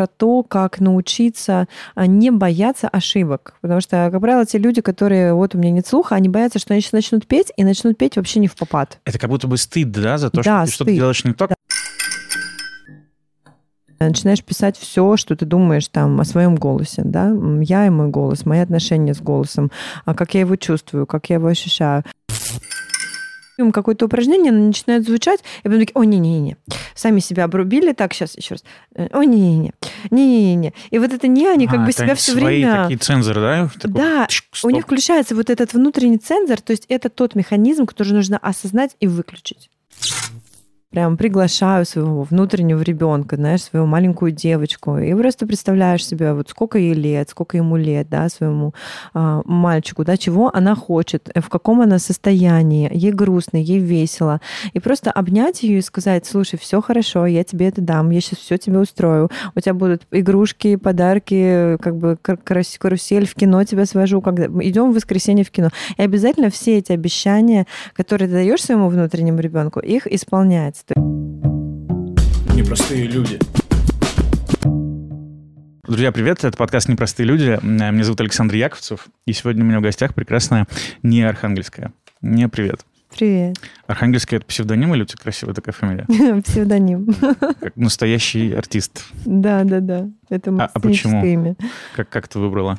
про то, как научиться а, не бояться ошибок. Потому что, как правило, те люди, которые вот у меня нет слуха, они боятся, что они сейчас начнут петь, и начнут петь вообще не в попад. Это как будто бы стыд, да, за то, Да, что ты что-то делаешь не так. Начинаешь писать все, что ты думаешь там о своем голосе, да, я и мой голос, мои отношения с голосом, а как я его чувствую, как я его ощущаю. М, Какое-то упражнение, оно начинает звучать, и потом такие, о, не-не-не, сами себя обрубили, так, сейчас еще раз, Э, о, не-не-не, не-не-не. И вот это не, они как А, бы это себя все свои время... такие цензоры, да? Такой, Да, тшк, У них включается вот этот внутренний цензор, то есть это тот механизм, который нужно осознать и выключить. Прям приглашаю своего внутреннего ребенка, знаешь, свою маленькую девочку, и просто представляешь себе, вот сколько ей лет, сколько ему лет, да, своему а, мальчику, да, чего она хочет, э, в каком она состоянии, ей грустно, ей весело, и просто обнять ее и сказать, слушай, все хорошо, я тебе это дам, я сейчас все тебе устрою, у тебя будут игрушки, подарки, как бы кар- карус- карусель в кино тебя свожу, когда идем в воскресенье в кино. И обязательно все эти обещания, которые ты даешь своему внутреннему ребенку, их исполнять. То Непростые люди. Друзья, привет, это подкаст «Непростые люди». Меня зовут Александр Яковцев, и сегодня у меня в гостях прекрасная не Архангельская. Не привет. Привет. Архангельская — это псевдоним или у тебя красивая такая фамилия? Псевдоним. Как настоящий артист. Да, да, да. Это А- а почему? имя. Как, как ты выбрала?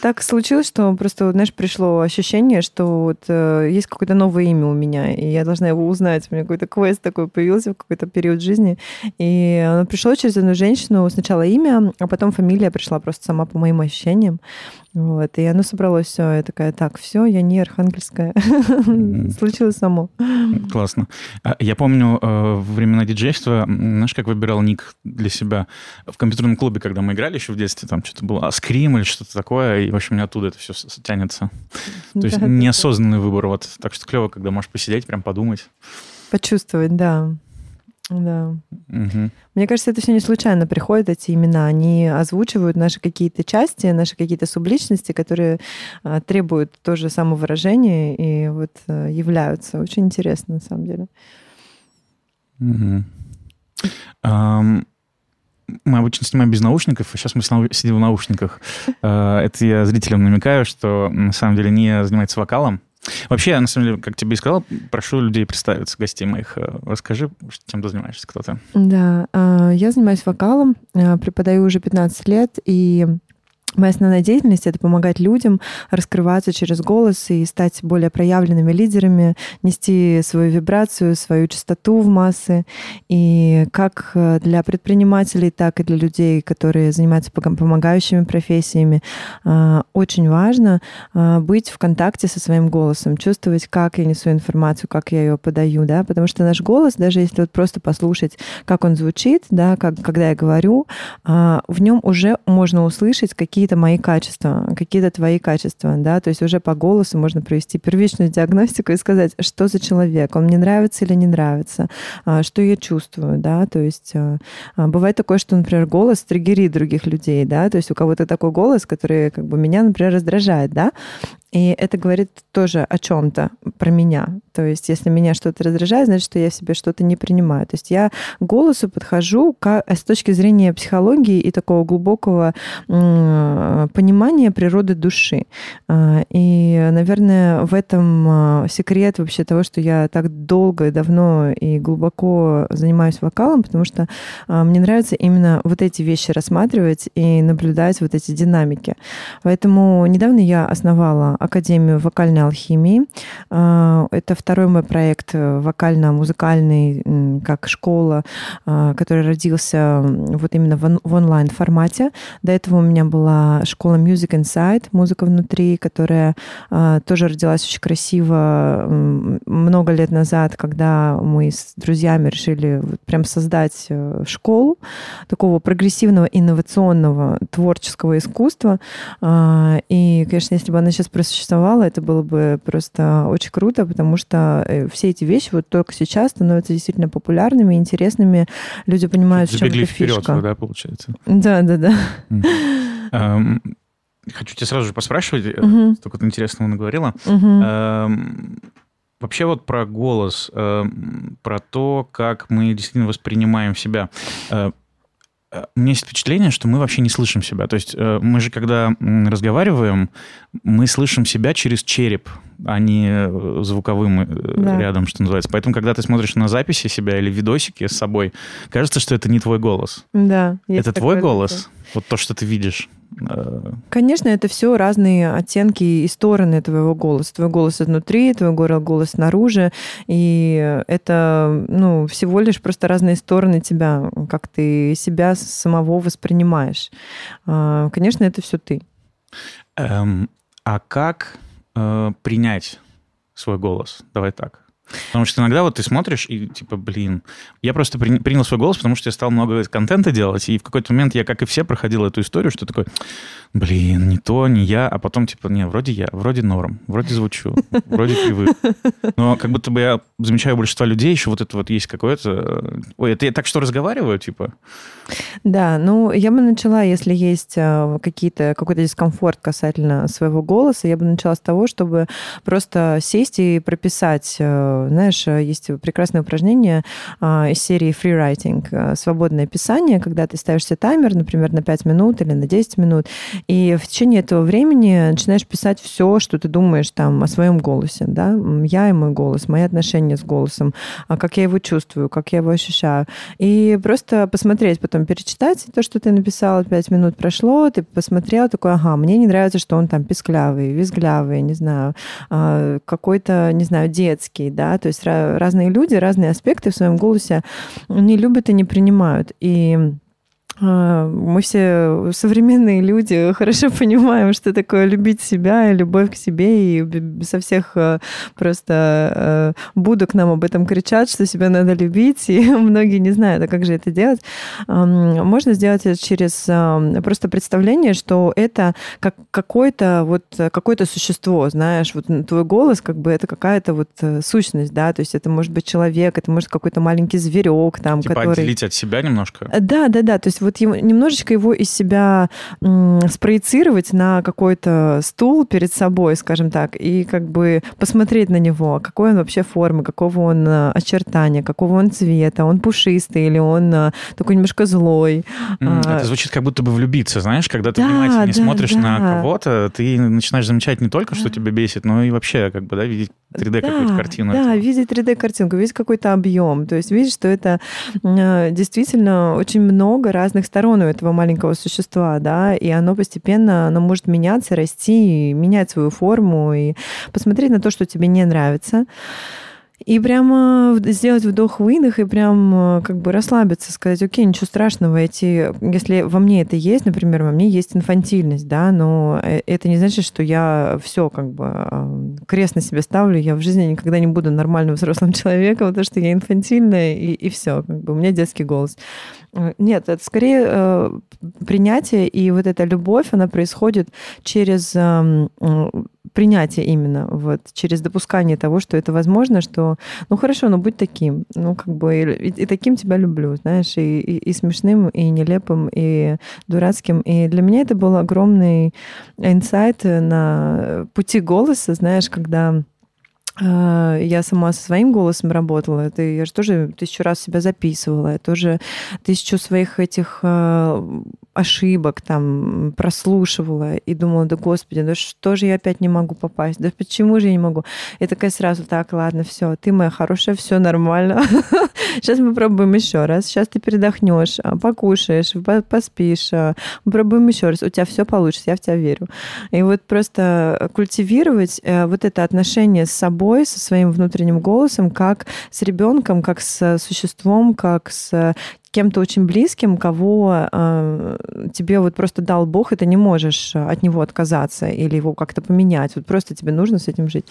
Так случилось, что просто, знаешь, пришло ощущение, что вот э, есть какое-то новое имя у меня, и я должна его узнать. У меня какой-то квест такой появился в какой-то период жизни. И оно пришло через одну женщину. Сначала имя, а потом фамилия пришла просто сама по моим ощущениям. Вот. И оно собралось все. Я такая, так, все, я не архангельская. Случилось само. Классно. А, Я помню э, времена диджейства, знаешь, как выбирал ник для себя в компьютерном клубе, когда мы играли еще в детстве, там что-то было Аскрим или что-то такое, и, в общем, у меня оттуда это все тянется. То есть неосознанный выбор. Вот. Так что клево, когда можешь посидеть, прям подумать. Почувствовать, да. Да. Мгм. Мне кажется, это все не случайно приходят, эти имена. Они озвучивают наши какие-то части, наши какие-то субличности, которые а, требуют тоже самовыражения и вот а, являются. Очень интересно, на самом деле. Мгм. Ам, Мы обычно снимаем без наушников, а сейчас мы сидим в наушниках. Э, Это я зрителям намекаю, что на самом деле не занимается вокалом. Вообще, на самом деле, как тебе и сказал, прошу людей представиться, гостей моих. Э, Расскажи, чем ты занимаешься, кто ты. Да, а, я занимаюсь вокалом, а, преподаю уже 15 лет, и Моя основная деятельность — это помогать людям раскрываться через голос и стать более проявленными лидерами, нести свою вибрацию, свою частоту в массы. И как э, для предпринимателей, так и для людей, которые занимаются помогающими профессиями, а, очень важно а, быть в контакте со своим голосом, чувствовать, как я несу информацию, как я ее подаю, да, потому что наш голос, даже если вот просто послушать, как он звучит, да, как, когда я говорю, в нем уже можно услышать какие-то мои качества, какие-то твои качества, да, то есть уже по голосу можно провести первичную диагностику и сказать, что за человек, он мне нравится или не нравится, а, что я чувствую, да, то есть а, а, бывает такое, что, например, голос триггерит других людей, да, то есть у кого-то такой голос, который как бы меня, например, раздражает, да, и это говорит тоже о чем-то про меня. То есть, если меня что-то раздражает, значит, что я в себе что-то не принимаю. То есть я к голосу подхожу как, с точки зрения психологии и такого глубокого понимания природы души. А, И, наверное, в этом а, секрет вообще того, что я так долго и давно и глубоко занимаюсь вокалом, потому что а, мне нравится именно вот эти вещи рассматривать и наблюдать вот эти динамики. Поэтому недавно я основала Академию вокальной алхимии. Это второй мой проект э, вокально-музыкальный, как школа, а, который родился вот именно в он- в онлайн-формате. До этого у меня была школа Music Inside, музыка внутри, которая а, тоже родилась очень красиво много лет назад, когда мы с друзьями решили прям создать э, школу такого прогрессивного, инновационного творческого искусства. И, конечно, если бы она сейчас просуществовала, это было бы просто очень круто, потому что э, все эти вещи вот только сейчас становятся действительно популярными, интересными. Люди понимают, в чем Забегли вперед, фишка. да, получается. Да, да, да. Хочу тебя сразу же поспрашивать, Мгм. столько ты интересного наговорила. Вообще вот про голос, про то, как мы действительно воспринимаем себя. Э, у меня есть впечатление, что мы вообще не слышим себя. То есть э, мы же, когда разговариваем, мы слышим себя через череп, а не э, звуковым да. рядом, что называется. Поэтому, когда ты смотришь на записи себя или видосики с собой, кажется, что это не твой голос. Да. Это твой голос? Такое. Вот то, что ты видишь. Конечно, это все разные оттенки и стороны твоего голоса. Твой голос изнутри, твой голос снаружи. И это ну, всего лишь просто разные стороны тебя, как ты себя самого воспринимаешь. А, конечно, это все ты. Эм, а как э, принять свой голос? Давай так. Потому что иногда вот ты смотришь и типа, блин, я просто при, принял свой голос, потому что я стал много контента делать, и в какой-то момент я, как и все, проходил эту историю, что такое, блин, не то, не я, а потом типа, не, вроде я, вроде норм, вроде звучу, вроде привык. Но как будто бы я замечаю большинство людей, еще вот это вот есть какое-то... Ой, это я так что разговариваю, типа? Да, ну, я бы начала, если есть э, какие-то, какой-то дискомфорт касательно своего голоса, я бы начала с того, чтобы просто сесть и прописать э, знаешь, есть прекрасное упражнение из серии free writing, свободное писание, когда ты ставишь себе таймер, например, на 5 минут или на 10 минут, и в течение этого времени начинаешь писать все, что ты думаешь там о своем голосе, да, я и мой голос, мои отношения с голосом, а как я его чувствую, как я его ощущаю. И просто посмотреть, потом перечитать то, что ты написал, 5 минут прошло, ты посмотрел, такой, ага, мне не нравится, что он там писклявый, визглявый, не знаю, а, какой-то, не знаю, детский, да, то есть разные люди, разные аспекты в своем голосе не любят и не принимают. И мы все современные люди хорошо понимаем, что такое любить себя, любовь к себе, и со всех а, просто а, будок нам об этом кричат, что себя надо любить, и многие не знают, а как же это делать. Можно сделать это через просто представление, что это как какое-то вот какое-то существо, знаешь, вот твой голос как бы это какая-то вот э, сущность, да, то есть это может быть человек, это может какой-то маленький зверек там, типа который... отделить от себя немножко? Да, да, да, то есть вот его, немножечко его из себя спроецировать на какой-то стул перед собой, скажем так, и как бы посмотреть на него, какой он вообще формы, какого он э, очертания, какого он цвета, он пушистый или он э, такой немножко злой. Mm, это звучит как будто бы влюбиться, знаешь, когда ты да, внимательно да, смотришь да. на кого-то, ты начинаешь замечать не только, что тебя бесит, но и вообще как бы, да, видеть 3D да, какую-то картину. Да, этого. видеть 3D-картинку, видеть какой-то объем. То есть видеть, что это э, действительно очень много разных сторон у этого маленького существа, да, и оно постепенно, оно может меняться, расти, менять свою форму и посмотреть на то, что тебе не нравится. И прямо сделать вдох-выдох и прям э, как бы расслабиться, сказать, окей, ничего страшного, эти, если во мне это есть, например, во мне есть инфантильность, да, но э, это не значит, что я все как бы э, крест на себе ставлю, я в жизни никогда не буду нормальным взрослым человеком, потому что я инфантильная, и, и все, как бы у меня детский голос. Нет, это скорее э, принятие, и вот эта любовь, она происходит через э, принятие именно, вот, через допускание того, что это возможно, что, ну хорошо, ну будь таким, ну как бы и, и таким тебя люблю, знаешь, и, и, и смешным, и нелепым, и дурацким. И для меня это был огромный инсайт на пути голоса, знаешь, когда я сама со своим голосом работала. Это я же тоже тысячу раз себя записывала. Я тоже тысячу своих этих а, ошибок там прослушивала и думала, да господи, да что же я опять не могу попасть? Да почему же я не могу? И такая сразу, так, ладно, все, ты моя хорошая, все нормально. Сейчас мы пробуем еще раз. Сейчас ты передохнешь, а, покушаешь, поспишь, попробуем еще раз. У тебя все получится, я в тебя верю. И вот просто культивировать э, вот это отношение с собой собой, со своим внутренним голосом, как с ребенком, как с существом, как с кем-то очень близким, кого э, тебе вот просто дал Бог, и ты не можешь от него отказаться или его как-то поменять. Вот просто тебе нужно с этим жить.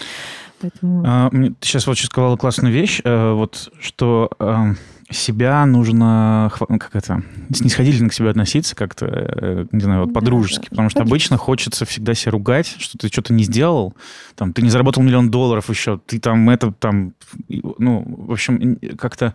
Поэтому... А, ты сейчас вот сказала классную вещь, э, вот что э, себя нужно, как это, снисходительно к себе относиться как-то, э, не знаю, вот по-дружески, да, потому что обычно хочется всегда себя ругать, что ты что-то не сделал, там, ты не заработал миллион долларов еще, ты там это, там, ну, в общем, как-то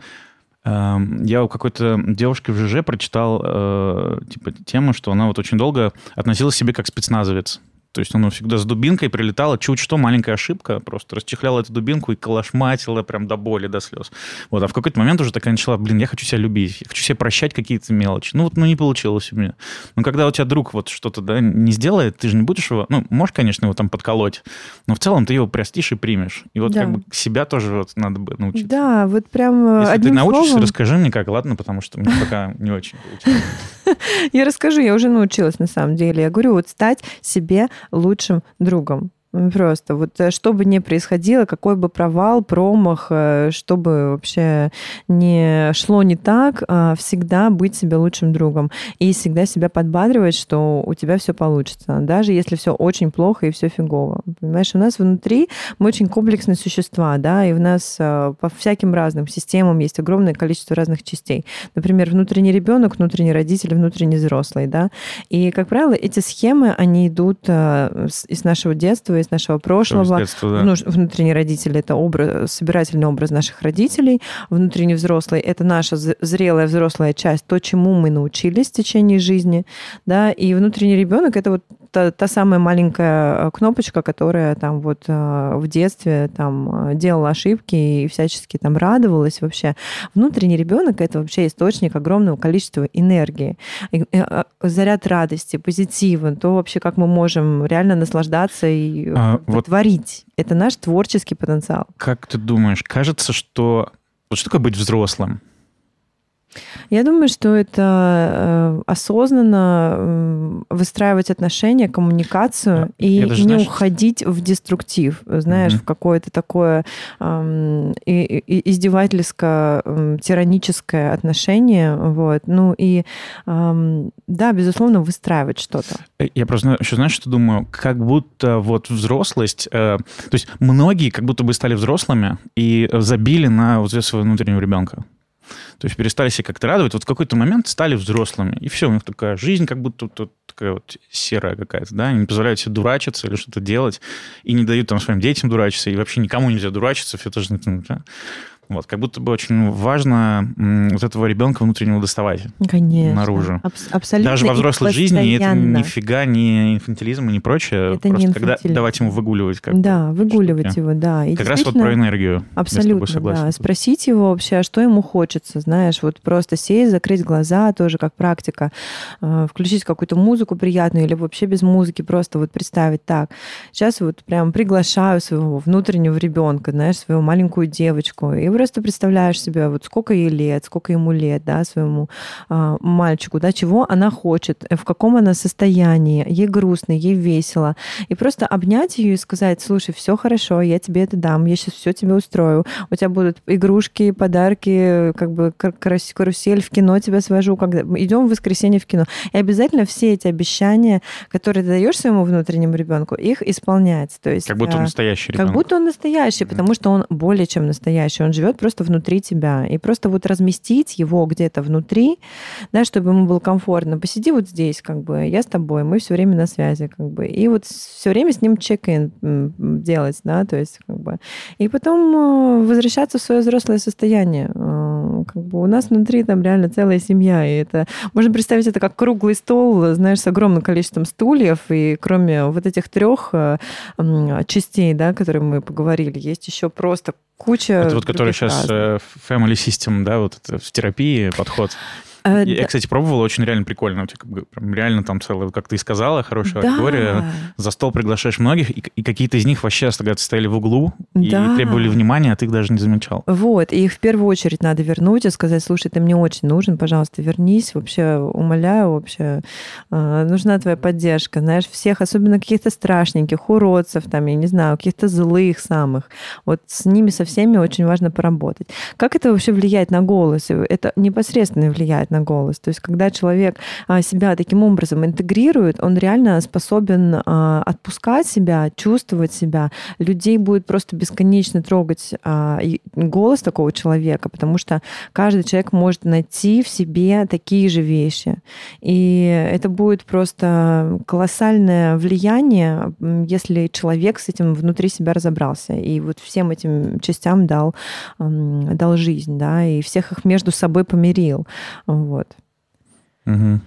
э, я у какой-то девушки в ЖЖ прочитал, э, типа, тему, что она вот очень долго относилась к себе как спецназовец. То есть оно всегда с дубинкой прилетало, чуть что, маленькая ошибка, просто расчехляла эту дубинку и калашматила прям до боли, до слез. Вот, а в какой-то момент уже такая начала, блин, я хочу себя любить, я хочу себе прощать какие-то мелочи. Ну вот, ну не получилось у меня. Но когда у тебя друг вот что-то, да, не сделает, ты же не будешь его, ну, можешь, конечно, его там подколоть, но в целом ты его простишь и примешь. И вот да. как бы себя тоже вот надо бы научиться. Да, вот прям Если ты научишься, словом... расскажи мне как, ладно, потому что мне пока не очень получилось. Я расскажу, я уже научилась на самом деле. Я говорю, вот стать себе лучшим другом. Просто вот э, что бы ни происходило, какой бы провал, промах, э, что бы вообще не шло не так, а, всегда быть себе лучшим другом и всегда себя подбадривать, что у тебя все получится, даже если все очень плохо и все фигово. Понимаешь, у нас внутри мы очень комплексные существа, да, и в нас э, по всяким разным системам есть огромное количество разных частей. Например, внутренний ребенок, внутренний родитель, внутренний взрослый, да. И, как правило, эти схемы, они идут из нашего детства, из нашего прошлого. Детства, да. Внутренний родитель – это образ, собирательный образ наших родителей. Внутренний взрослый – это наша зрелая взрослая часть, то, чему мы научились в течение жизни. Да? И внутренний ребенок – это вот та, та самая маленькая э, кнопочка, которая там вот э, в детстве там э, делала ошибки и всячески там радовалась вообще. Внутренний ребенок это вообще источник огромного количества энергии, заряд радости, позитива, то вообще как мы можем реально наслаждаться и а, вот творить. Это наш творческий потенциал. Как ты думаешь, кажется, что вот что такое быть взрослым? Я думаю, что это э, осознанно выстраивать отношения, коммуникацию и не знаешь... уходить в деструктив, знаешь, mm-hmm. в какое-то такое э, издевательско-тираническое отношение. Вот. Ну и э, да, безусловно, выстраивать что-то. Э, я просто еще знаешь, что думаю? Как будто вот взрослость, э, то есть многие как будто бы стали взрослыми и забили на вот своего внутреннего ребенка. То есть перестали себя как-то радовать. Вот в какой-то момент стали взрослыми. И все, у них такая жизнь как будто тут такая вот серая какая-то, да, они не позволяют себе дурачиться или что-то делать, и не дают там своим детям дурачиться, и вообще никому нельзя дурачиться, все тоже... Да? Вот, как будто бы очень важно вот этого ребенка внутреннего доставать Конечно. наружу. Аб- абсолютно. Даже во взрослой жизни это нифига не инфантилизм и не прочее. Это Просто не когда давать ему выгуливать. Как да, выгуливать штуки. его, да. И как раз вот про энергию. Абсолютно, да. Спросить его вообще, а что ему хочется, знаешь, вот просто сесть, закрыть глаза, тоже как практика, а, включить какую-то музыку приятную или вообще без музыки, просто вот представить так. Сейчас вот прям приглашаю своего внутреннего ребенка, знаешь, свою маленькую девочку, и просто представляешь себе, вот сколько ей лет, сколько ему лет, да, своему а, мальчику, да, чего она хочет, э, в каком она состоянии, ей грустно, ей весело. И просто обнять ее и сказать, слушай, все хорошо, я тебе это дам, я сейчас все тебе устрою. У тебя будут игрушки, подарки, как бы карусель в кино тебя свожу, когда идем в воскресенье в кино. И обязательно все эти обещания, которые ты даешь своему внутреннему ребенку, их исполнять. То есть, как будто он а, настоящий ребенок. Как будто он настоящий, потому что он более чем настоящий. Он живет живет просто внутри тебя. И просто вот разместить его где-то внутри, да, чтобы ему было комфортно. Посиди вот здесь, как бы, я с тобой, мы все время на связи, как бы. И вот все время с ним чек-ин делать, да, то есть, как бы. И потом э, возвращаться в свое взрослое состояние. Э, как бы у нас внутри там реально целая семья, и это... Можно представить это как круглый стол, знаешь, с огромным количеством стульев, и кроме вот этих трех э, частей, да, которые мы поговорили, есть еще просто куча... Это вот который сейчас разных. Family System, да, вот это в терапии подход. А, я, да. кстати, пробовала, очень реально прикольно. Как бы, прям реально там целая, как ты и сказала, хорошая да. аудитория. За стол приглашаешь многих, и, и какие-то из них вообще стояли в углу да. и требовали внимания, а ты их даже не замечал. Вот, и их в первую очередь надо вернуть и сказать, слушай, ты мне очень нужен, пожалуйста, вернись, вообще умоляю, вообще э, нужна твоя поддержка. Знаешь, всех, особенно каких-то страшненьких, уродцев, там, я не знаю, каких-то злых самых. Вот с ними со всеми очень важно поработать. Как это вообще влияет на голос? Это непосредственно влияет на голос. То есть, когда человек а, себя таким образом интегрирует, он реально способен а, отпускать себя, чувствовать себя. Людей будет просто бесконечно трогать а, голос такого человека, потому что каждый человек может найти в себе такие же вещи. И это будет просто колоссальное влияние, если человек с этим внутри себя разобрался и вот всем этим частям дал, дал жизнь, да, и всех их между собой помирил. Вот. Угу.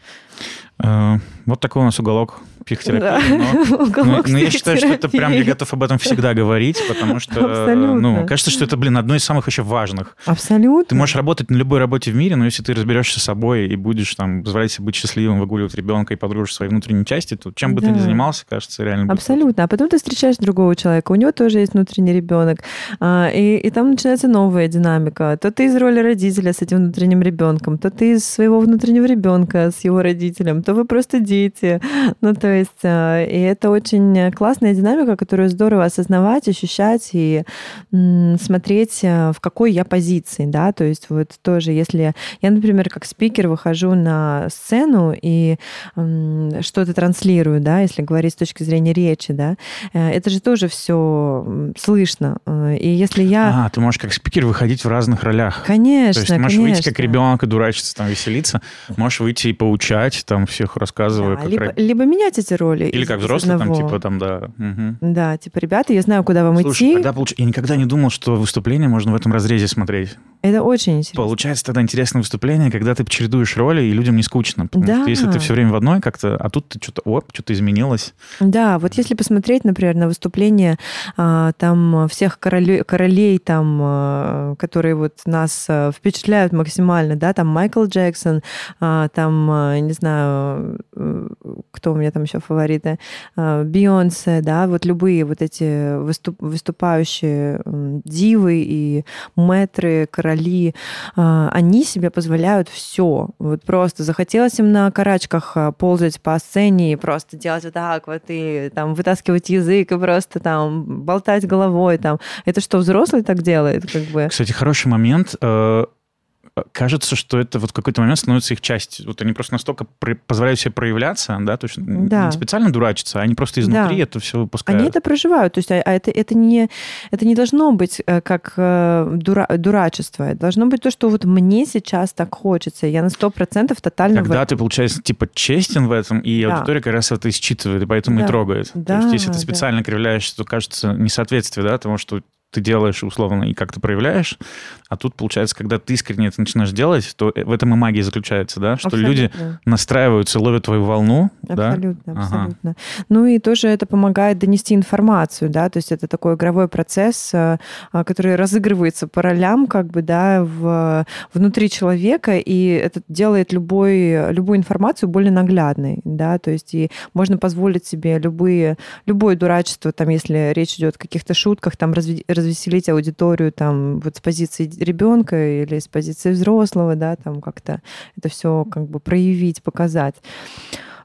Вот такой у нас уголок психотерапии. Но, но, но я считаю, что это прям я готов об этом всегда говорить, потому что, Абсолютно. ну, кажется, что это, блин, одно из самых еще важных. Абсолютно. Ты можешь работать на любой работе в мире, но если ты разберешься с собой и будешь там позволять себе быть счастливым, выгуливать ребенка и подружишь свои внутренние части, то чем бы да. ты ни занимался, кажется, реально. Абсолютно. А потом ты встречаешь другого человека, у него тоже есть внутренний ребенок, а, и, и там начинается новая динамика. То ты из роли родителя с этим внутренним ребенком, то ты из своего внутреннего ребенка с его родителем, то вы просто дети. Ну, то есть, а, и это очень классная динамика, которую здорово осознавать, ощущать и смотреть, а, в какой я позиции, да, то есть вот тоже, если я, например, как спикер выхожу на сцену и что-то транслирую, да, если говорить с точки зрения речи, да, э, это же тоже все слышно. Э, и если я... А, ты можешь как спикер выходить в разных ролях. Конечно, То есть ты можешь конечно. выйти как ребенок и дурачиться, там, веселиться, можешь выйти и поучать, там, всех рассказывая. Да, либо, либо менять эти роли. Или как взрослый, там, типа, там, да. Угу. Да, типа, ребята, я знаю, куда вам Слушай, идти. Тогда получ... Я никогда не думал, что выступление можно в этом разрезе смотреть. Это очень интересно. Получается тогда интересное выступление, когда ты чередуешь роли, и людям не скучно. Потому да. что если ты все время в одной как-то, а тут ты что-то, оп, что-то изменилось. Да, вот если посмотреть, например, на выступление а, там всех королей, королей там, а, которые вот нас а, впечатляют максимально, да, там Майкл Джексон, там, не знаю, э, кто у меня там еще фавориты, Бейонсе, да, вот любые вот эти выступ, выступающие дивы и мэтры, короли, они себе позволяют все. Вот просто захотелось им на карачках ползать по сцене и просто делать вот так вот и там вытаскивать язык и просто там болтать головой там. Это что, взрослый так делает? Как бы? Кстати, хороший момент. Кажется, что это вот в какой-то момент становится их частью. Вот они просто настолько позволяют себе проявляться, да, то есть да. не специально дурачиться, а они просто изнутри да. это все выпускают. Они это проживают, то есть а, а это, это, не, это не должно быть э, как э, дура, дурачество, это должно быть то, что вот мне сейчас так хочется, я на сто процентов тотально... Когда в... ты, получается, типа честен в этом, и да. аудитория как раз это считывает, и поэтому да. и трогает. Да, то есть если ты специально да. кривляешь, то кажется несоответствие, да, потому что ты делаешь условно и как то проявляешь. А тут, получается, когда ты искренне это начинаешь делать, то в этом и магия заключается, да, что абсолютно. люди настраиваются, ловят твою волну. Абсолютно, да? абсолютно. Ага. Ну и тоже это помогает донести информацию, да, то есть это такой игровой процесс, э, а, который разыгрывается по ролям, как бы, да, в, внутри человека, и это делает любой, любую информацию более наглядной, да, то есть и можно позволить себе любые, любое дурачество, там, если речь идет о каких-то шутках, там, разве развеселить аудиторию там вот с позиции ребенка или с позиции взрослого, да, там как-то это все как бы проявить, показать.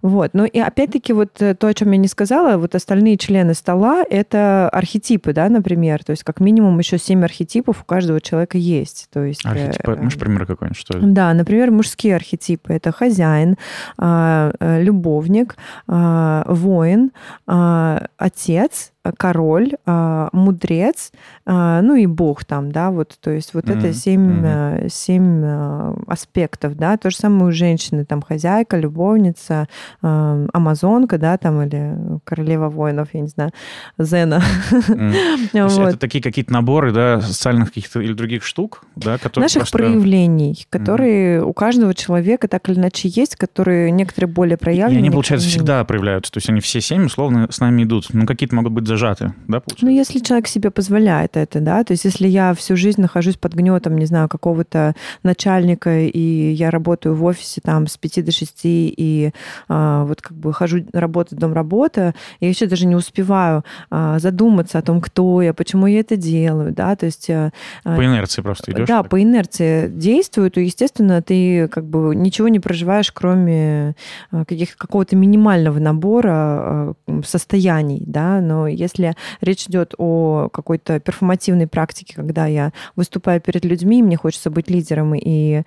Вот. Ну и опять-таки вот э, то, о чем я не сказала, вот остальные члены стола — это архетипы, да, например. То есть как минимум еще семь архетипов у каждого человека есть. То есть, архетипы, э, можешь пример какой-нибудь, что ли? Да, например, мужские архетипы — это хозяин, а, э, любовник, а, воин, а, отец, король, а, мудрец, а, ну и бог там, да, вот, то есть вот mm-hmm. это семь, mm-hmm. семь аспектов, да, то же самое у женщины, там хозяйка, любовница, амазонка, да, там или королева воинов, я не знаю, Зена. Mm. вот. Это такие какие-то наборы, да, социальных каких-то или других штук, да, которые Наших просто... проявлений, которые mm-hmm. у каждого человека так или иначе есть, которые некоторые более проявлены. И они, получается, всегда проявляются, то есть они все семь условно с нами идут, ну какие-то могут быть зажаты, да, получается? Ну, если человек себе позволяет это, да, то есть если я всю жизнь нахожусь под гнетом, не знаю, какого-то начальника, и я работаю в офисе там с 5 до 6, и а, вот как бы хожу работать, дом работа, я еще даже не успеваю а, задуматься о том, кто я, почему я это делаю, да, то есть... А, по инерции просто идешь? Да, так? по инерции действую, то, естественно, ты как бы ничего не проживаешь, кроме а, каких, какого-то минимального набора а, состояний, да, но если речь идет о какой-то перформативной практике, когда я выступаю перед людьми, мне хочется быть лидером и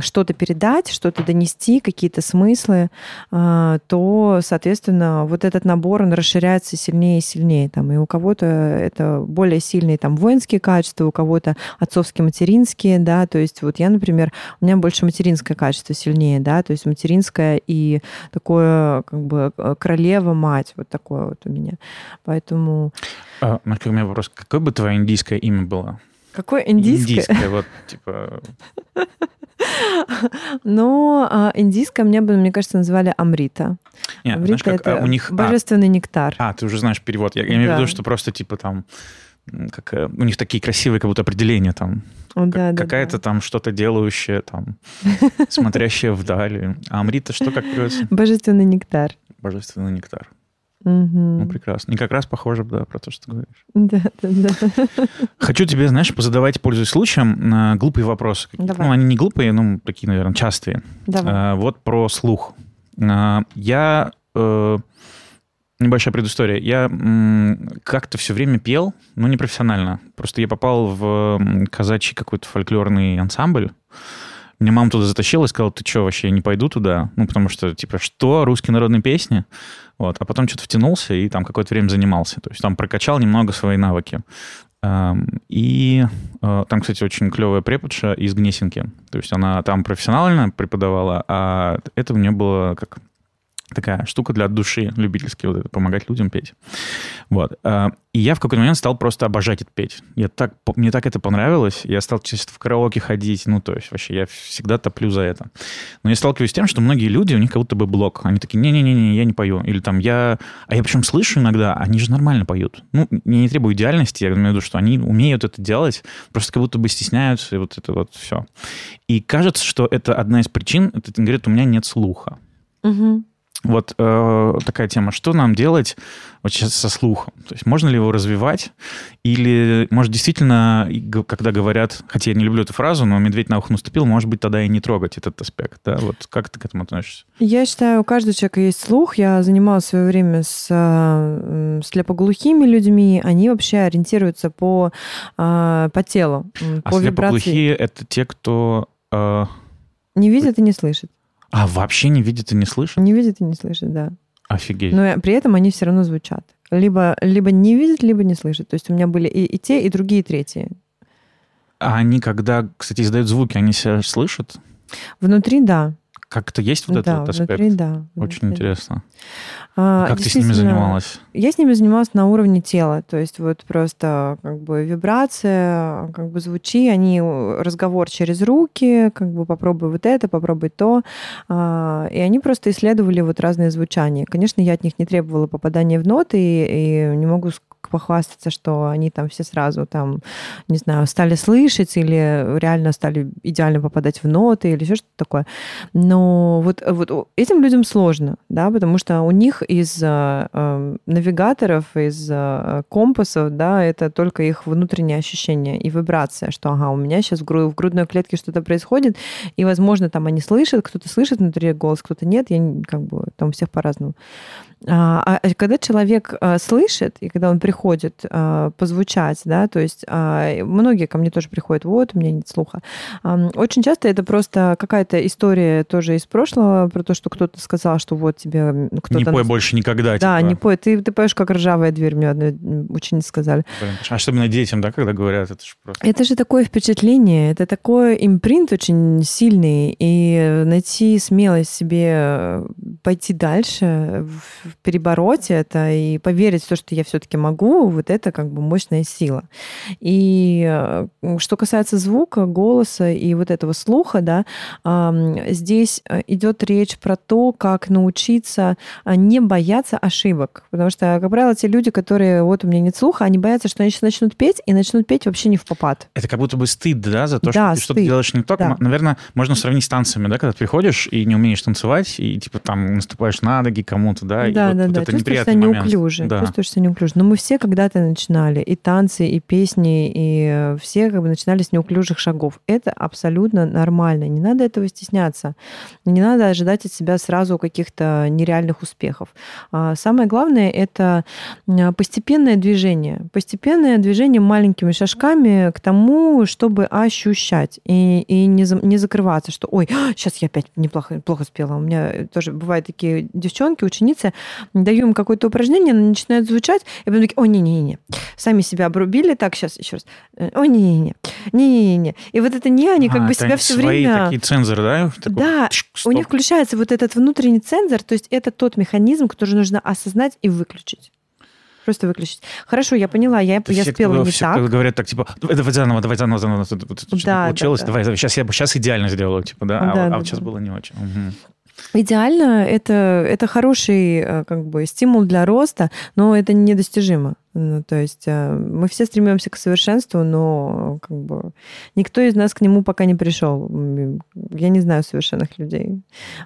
что-то передать, что-то донести, какие-то смыслы, а, то, соответственно, вот этот набор, он расширяется сильнее и сильнее. Там, и у кого-то это более сильные там, воинские качества, у кого-то отцовские, материнские, да, то есть вот я, например, у меня больше материнское качество сильнее, да, то есть материнское и такое как бы королева-мать, вот такое вот у меня. Поэтому... А, у меня вопрос. Какое бы твое индийское имя было? Какое индийское? Индийское, вот, типа... Но а, индийское мне бы, мне кажется, называли амрита. Нет, амрита знаешь, как это а, у них... а, божественный нектар. А, ты уже знаешь перевод. Я, я имею в Да. виду, что просто типа там как, э, у них такие красивые как будто определения там. О, Как- да, какая-то да. там что-то делающее, там, смотрящая вдали. А Амрита что как переводится? Божественный нектар. Божественный нектар. Мгм. Ну, прекрасно. И как раз похоже, да, про то, что ты говоришь. Да, да, да. Хочу тебе, знаешь, позадавать, пользуясь случаем, э, глупые вопросы. Давай. Ну, они не глупые, но такие, наверное, частые. Давай. Э, Вот про слух. Э, Я... э, Небольшая предыстория. Я м, как-то все время пел, но не профессионально. Просто я попал в казачий какой-то фольклорный ансамбль. Меня мама туда затащила и сказала, ты что, вообще, я не пойду туда? Ну, потому что, типа, что, русские народные песни? Вот. А потом что-то втянулся и там какое-то время занимался. То есть там прокачал немного свои навыки. И э, там, кстати, очень клевая преподша из Гнесинки. То есть она там профессионально преподавала, а это мне было как такая штука для души любительски, вот это, помогать людям петь. Вот. Э, И я в какой-то момент стал просто обожать это петь. Я так, мне так это понравилось. Я стал чисто в караоке ходить. Ну, то есть вообще я всегда топлю за это. Но я сталкиваюсь с тем, что многие люди, у них как будто бы блок. Они такие, не-не-не, я не пою. Или там я... А я причем слышу иногда, они же нормально поют. Ну, я не требую идеальности, я имею в виду, что они умеют это делать, просто как будто бы стесняются, и вот это вот все. И кажется, что это одна из причин, это говорит, у меня нет слуха. Мгм. Вот э, такая тема. Что нам делать вот сейчас со слухом? То есть можно ли его развивать? Или, может, действительно, когда говорят, хотя я не люблю эту фразу, но медведь на ухо наступил, может быть, тогда и не трогать этот аспект. Да? Вот как ты к этому относишься? Я считаю, у каждого человека есть слух. Я занималась в свое время с м, слепоглухими людьми. Они вообще ориентируются по, а, по телу, А по вибрации. слепоглухие — это те, кто... э, Не видят и не слышат. А, вообще не видит и не слышит? Не видят и не слышат, да. Офигеть. Но при этом они все равно звучат. Либо, либо не видят, либо не слышат. То есть у меня были и, и те, и другие, и третьи. А они, когда, кстати, издают звуки, они себя слышат? Внутри, да. Как-то есть вот да, этот аспект? внутри, да. Очень внутри. интересно. А, как ты с ними занималась? Я с ними занималась на уровне тела, то есть вот просто как бы вибрация, как бы звучи, они э, разговор через руки, как бы попробуй вот это, попробуй то, А, и они просто исследовали вот разные звучания. Конечно, я от них не требовала попадания в ноты и, и не могу похвастаться, что они там все сразу там, не знаю, стали слышать или реально стали идеально попадать в ноты или еще что-то такое. Но вот, вот этим людям сложно, да, потому что у них из э, э, навигаторов, из э, компасов, да, это только их внутреннее ощущение и вибрация, что, ага, у меня сейчас в, гру- в грудной клетке что-то происходит, и, возможно, там они слышат, кто-то слышит внутри голос, кто-то нет, я как бы там у всех по-разному. А, а когда человек а, слышит, и когда он приходит а, позвучать, да, то есть а, многие ко мне тоже приходят, вот, у меня нет слуха. Очень часто это просто какая-то история тоже из прошлого, про то, что кто-то сказал, что вот тебе кто-то... Не пой больше никогда. Да, типа. не пой. Ты, ты поешь, как ржавая дверь, мне одной ученицы сказали. Блин, Особенно детям, да, когда говорят, это же просто... Это же такое впечатление, это такой импринт очень сильный, и найти смелость себе э, пойти дальше, в- перебороть это и поверить в то, что я все-таки могу, вот это как бы мощная сила. И э, что касается звука, голоса и вот этого слуха, да, здесь э, идет речь про то, как научиться а, не бояться ошибок. Потому что, как правило, те люди, которые вот у меня нет слуха, они боятся, что они сейчас начнут петь, и начнут петь вообще не в попад. Это как будто бы стыд, да, за то, Да, что ты что-то делаешь не так. да. Наверное, можно сравнить с танцами, да, когда ты приходишь и не умеешь танцевать, и типа там наступаешь на ноги кому-то, да, и да, вот, да, вот да. это Чувствуешь себя неприятный момент. неуклюже. Да. Чувствуешь себя неуклюже. Но мы все когда-то начинали. И танцы, и песни, и э, все как бы начинали с неуклюжих шагов. Это абсолютно нормально. Не надо этого стесняться. Не надо ожидать от себя сразу каких-то нереальных успехов. А Самое главное — это постепенное движение. Постепенное движение маленькими шажками к тому, чтобы ощущать. И, и не, за- не закрываться, что «Ой, сейчас я опять неплохо плохо спела». У меня тоже бывают такие девчонки, ученицы, даю им какое-то упражнение, оно начинает звучать, и потом такие, ой, не-не-не, сами себя обрубили, так, сейчас еще раз, Э, ой, не-не-не, не-не-не. И вот это не, они как А, бы это себя все свои время... такие цензоры, да? Такой, Да, У них включается вот этот внутренний цензор, то есть это тот механизм, который нужно осознать и выключить. Просто выключить. Хорошо, я поняла, я, То я все, спела кто- не все, так. говорят так, типа, давай заново, давай заново, заново, Да, получилось, да, да. давай, сейчас я бы сейчас идеально сделал, типа, да, а, Да, вот- а да, вот сейчас да. было не очень. Мгм. Идеально это, это хороший э, как бы, стимул для роста, но это недостижимо. Ну, то есть э, мы все стремимся к совершенству, но как бы никто из нас к нему пока не пришел. Я не знаю совершенных людей.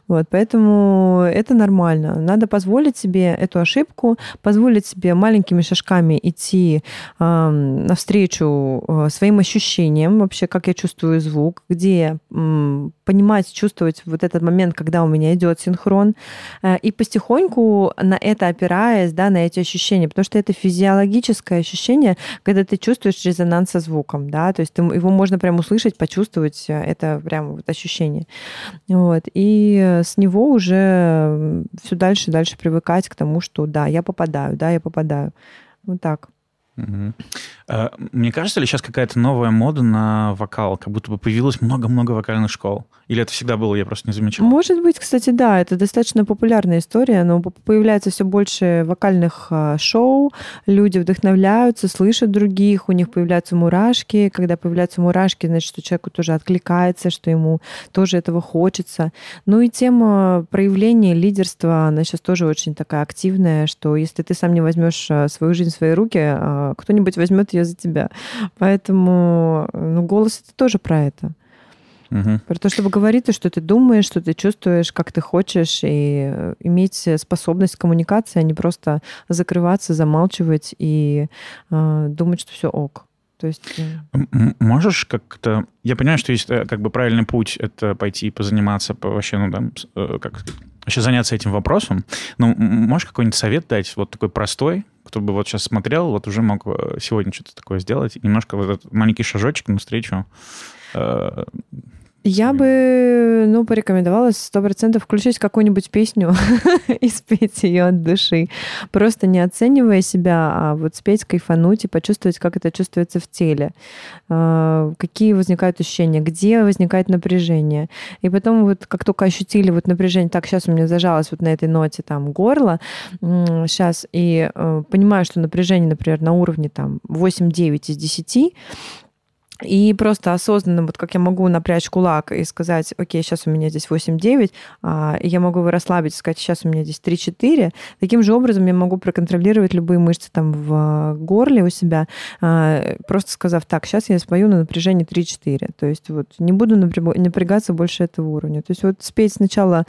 Вот, поэтому это нормально. Надо позволить себе эту ошибку, позволить себе маленькими шажками идти ам, навстречу э, своим ощущениям, вообще, как я чувствую звук, где м, понимать, чувствовать вот этот момент, когда у меня идет синхрон, э, и потихоньку на это опираясь, да, на эти ощущения, потому что это физиологическое ощущение, когда ты чувствуешь резонанс со звуком, да, то есть ты- его можно прям услышать, почувствовать, э, это прям вот ощущение. Вот. И э, с него уже все дальше и дальше привыкать к тому, что да, я попадаю, да, я попадаю. Вот так. А, Мне кажется ли сейчас какая-то новая мода на вокал, как будто бы появилось много-много вокальных школ? Или это всегда было, я просто не замечал? Может быть, кстати, да, это достаточно популярная история, но по- появляется все больше вокальных а, шоу, люди вдохновляются, слышат других, у них появляются мурашки. Когда появляются мурашки, значит, что человеку тоже откликается, что ему тоже этого хочется. Ну и тема проявления лидерства, она сейчас тоже очень такая активная, что если ты сам не возьмешь а, свою жизнь в свои руки, кто-нибудь возьмет ее за тебя. Поэтому ну, голос это тоже про это. Мгм. Про то, чтобы говорить то, что ты думаешь, что ты чувствуешь, как ты хочешь, и э, иметь способность коммуникации, а не просто закрываться, замалчивать и э, думать, что все ок. То есть э, Можешь как-то... Я понимаю, что есть э, как бы правильный путь, это пойти позаниматься, по, вообще, ну, там, как вообще заняться этим вопросом. Но м- можешь какой-нибудь совет дать, вот такой простой, кто бы вот сейчас смотрел, вот уже мог э, сегодня что-то такое сделать, немножко вот этот маленький шажочек навстречу э, я бы, ну, порекомендовала сто процентов включить какую-нибудь песню и спеть ее от души. Просто не оценивая себя, а вот спеть, кайфануть и почувствовать, как это чувствуется в теле. А, Какие возникают ощущения, где возникает напряжение. И потом вот как только ощутили вот напряжение, так, сейчас у меня зажалось вот на этой ноте там горло, сейчас, и э, понимаю, что напряжение, например, на уровне там 8-9 из 10, и просто осознанно, вот как я могу напрячь кулак и сказать, окей, сейчас у меня здесь 8-9, а, я могу его расслабить и сказать, сейчас у меня здесь 3-4. Таким же образом я могу проконтролировать любые мышцы там в горле у себя, а, просто сказав, так, сейчас я спою на напряжении 3-4. То есть вот не буду напря- напрягаться больше этого уровня. То есть вот спеть сначала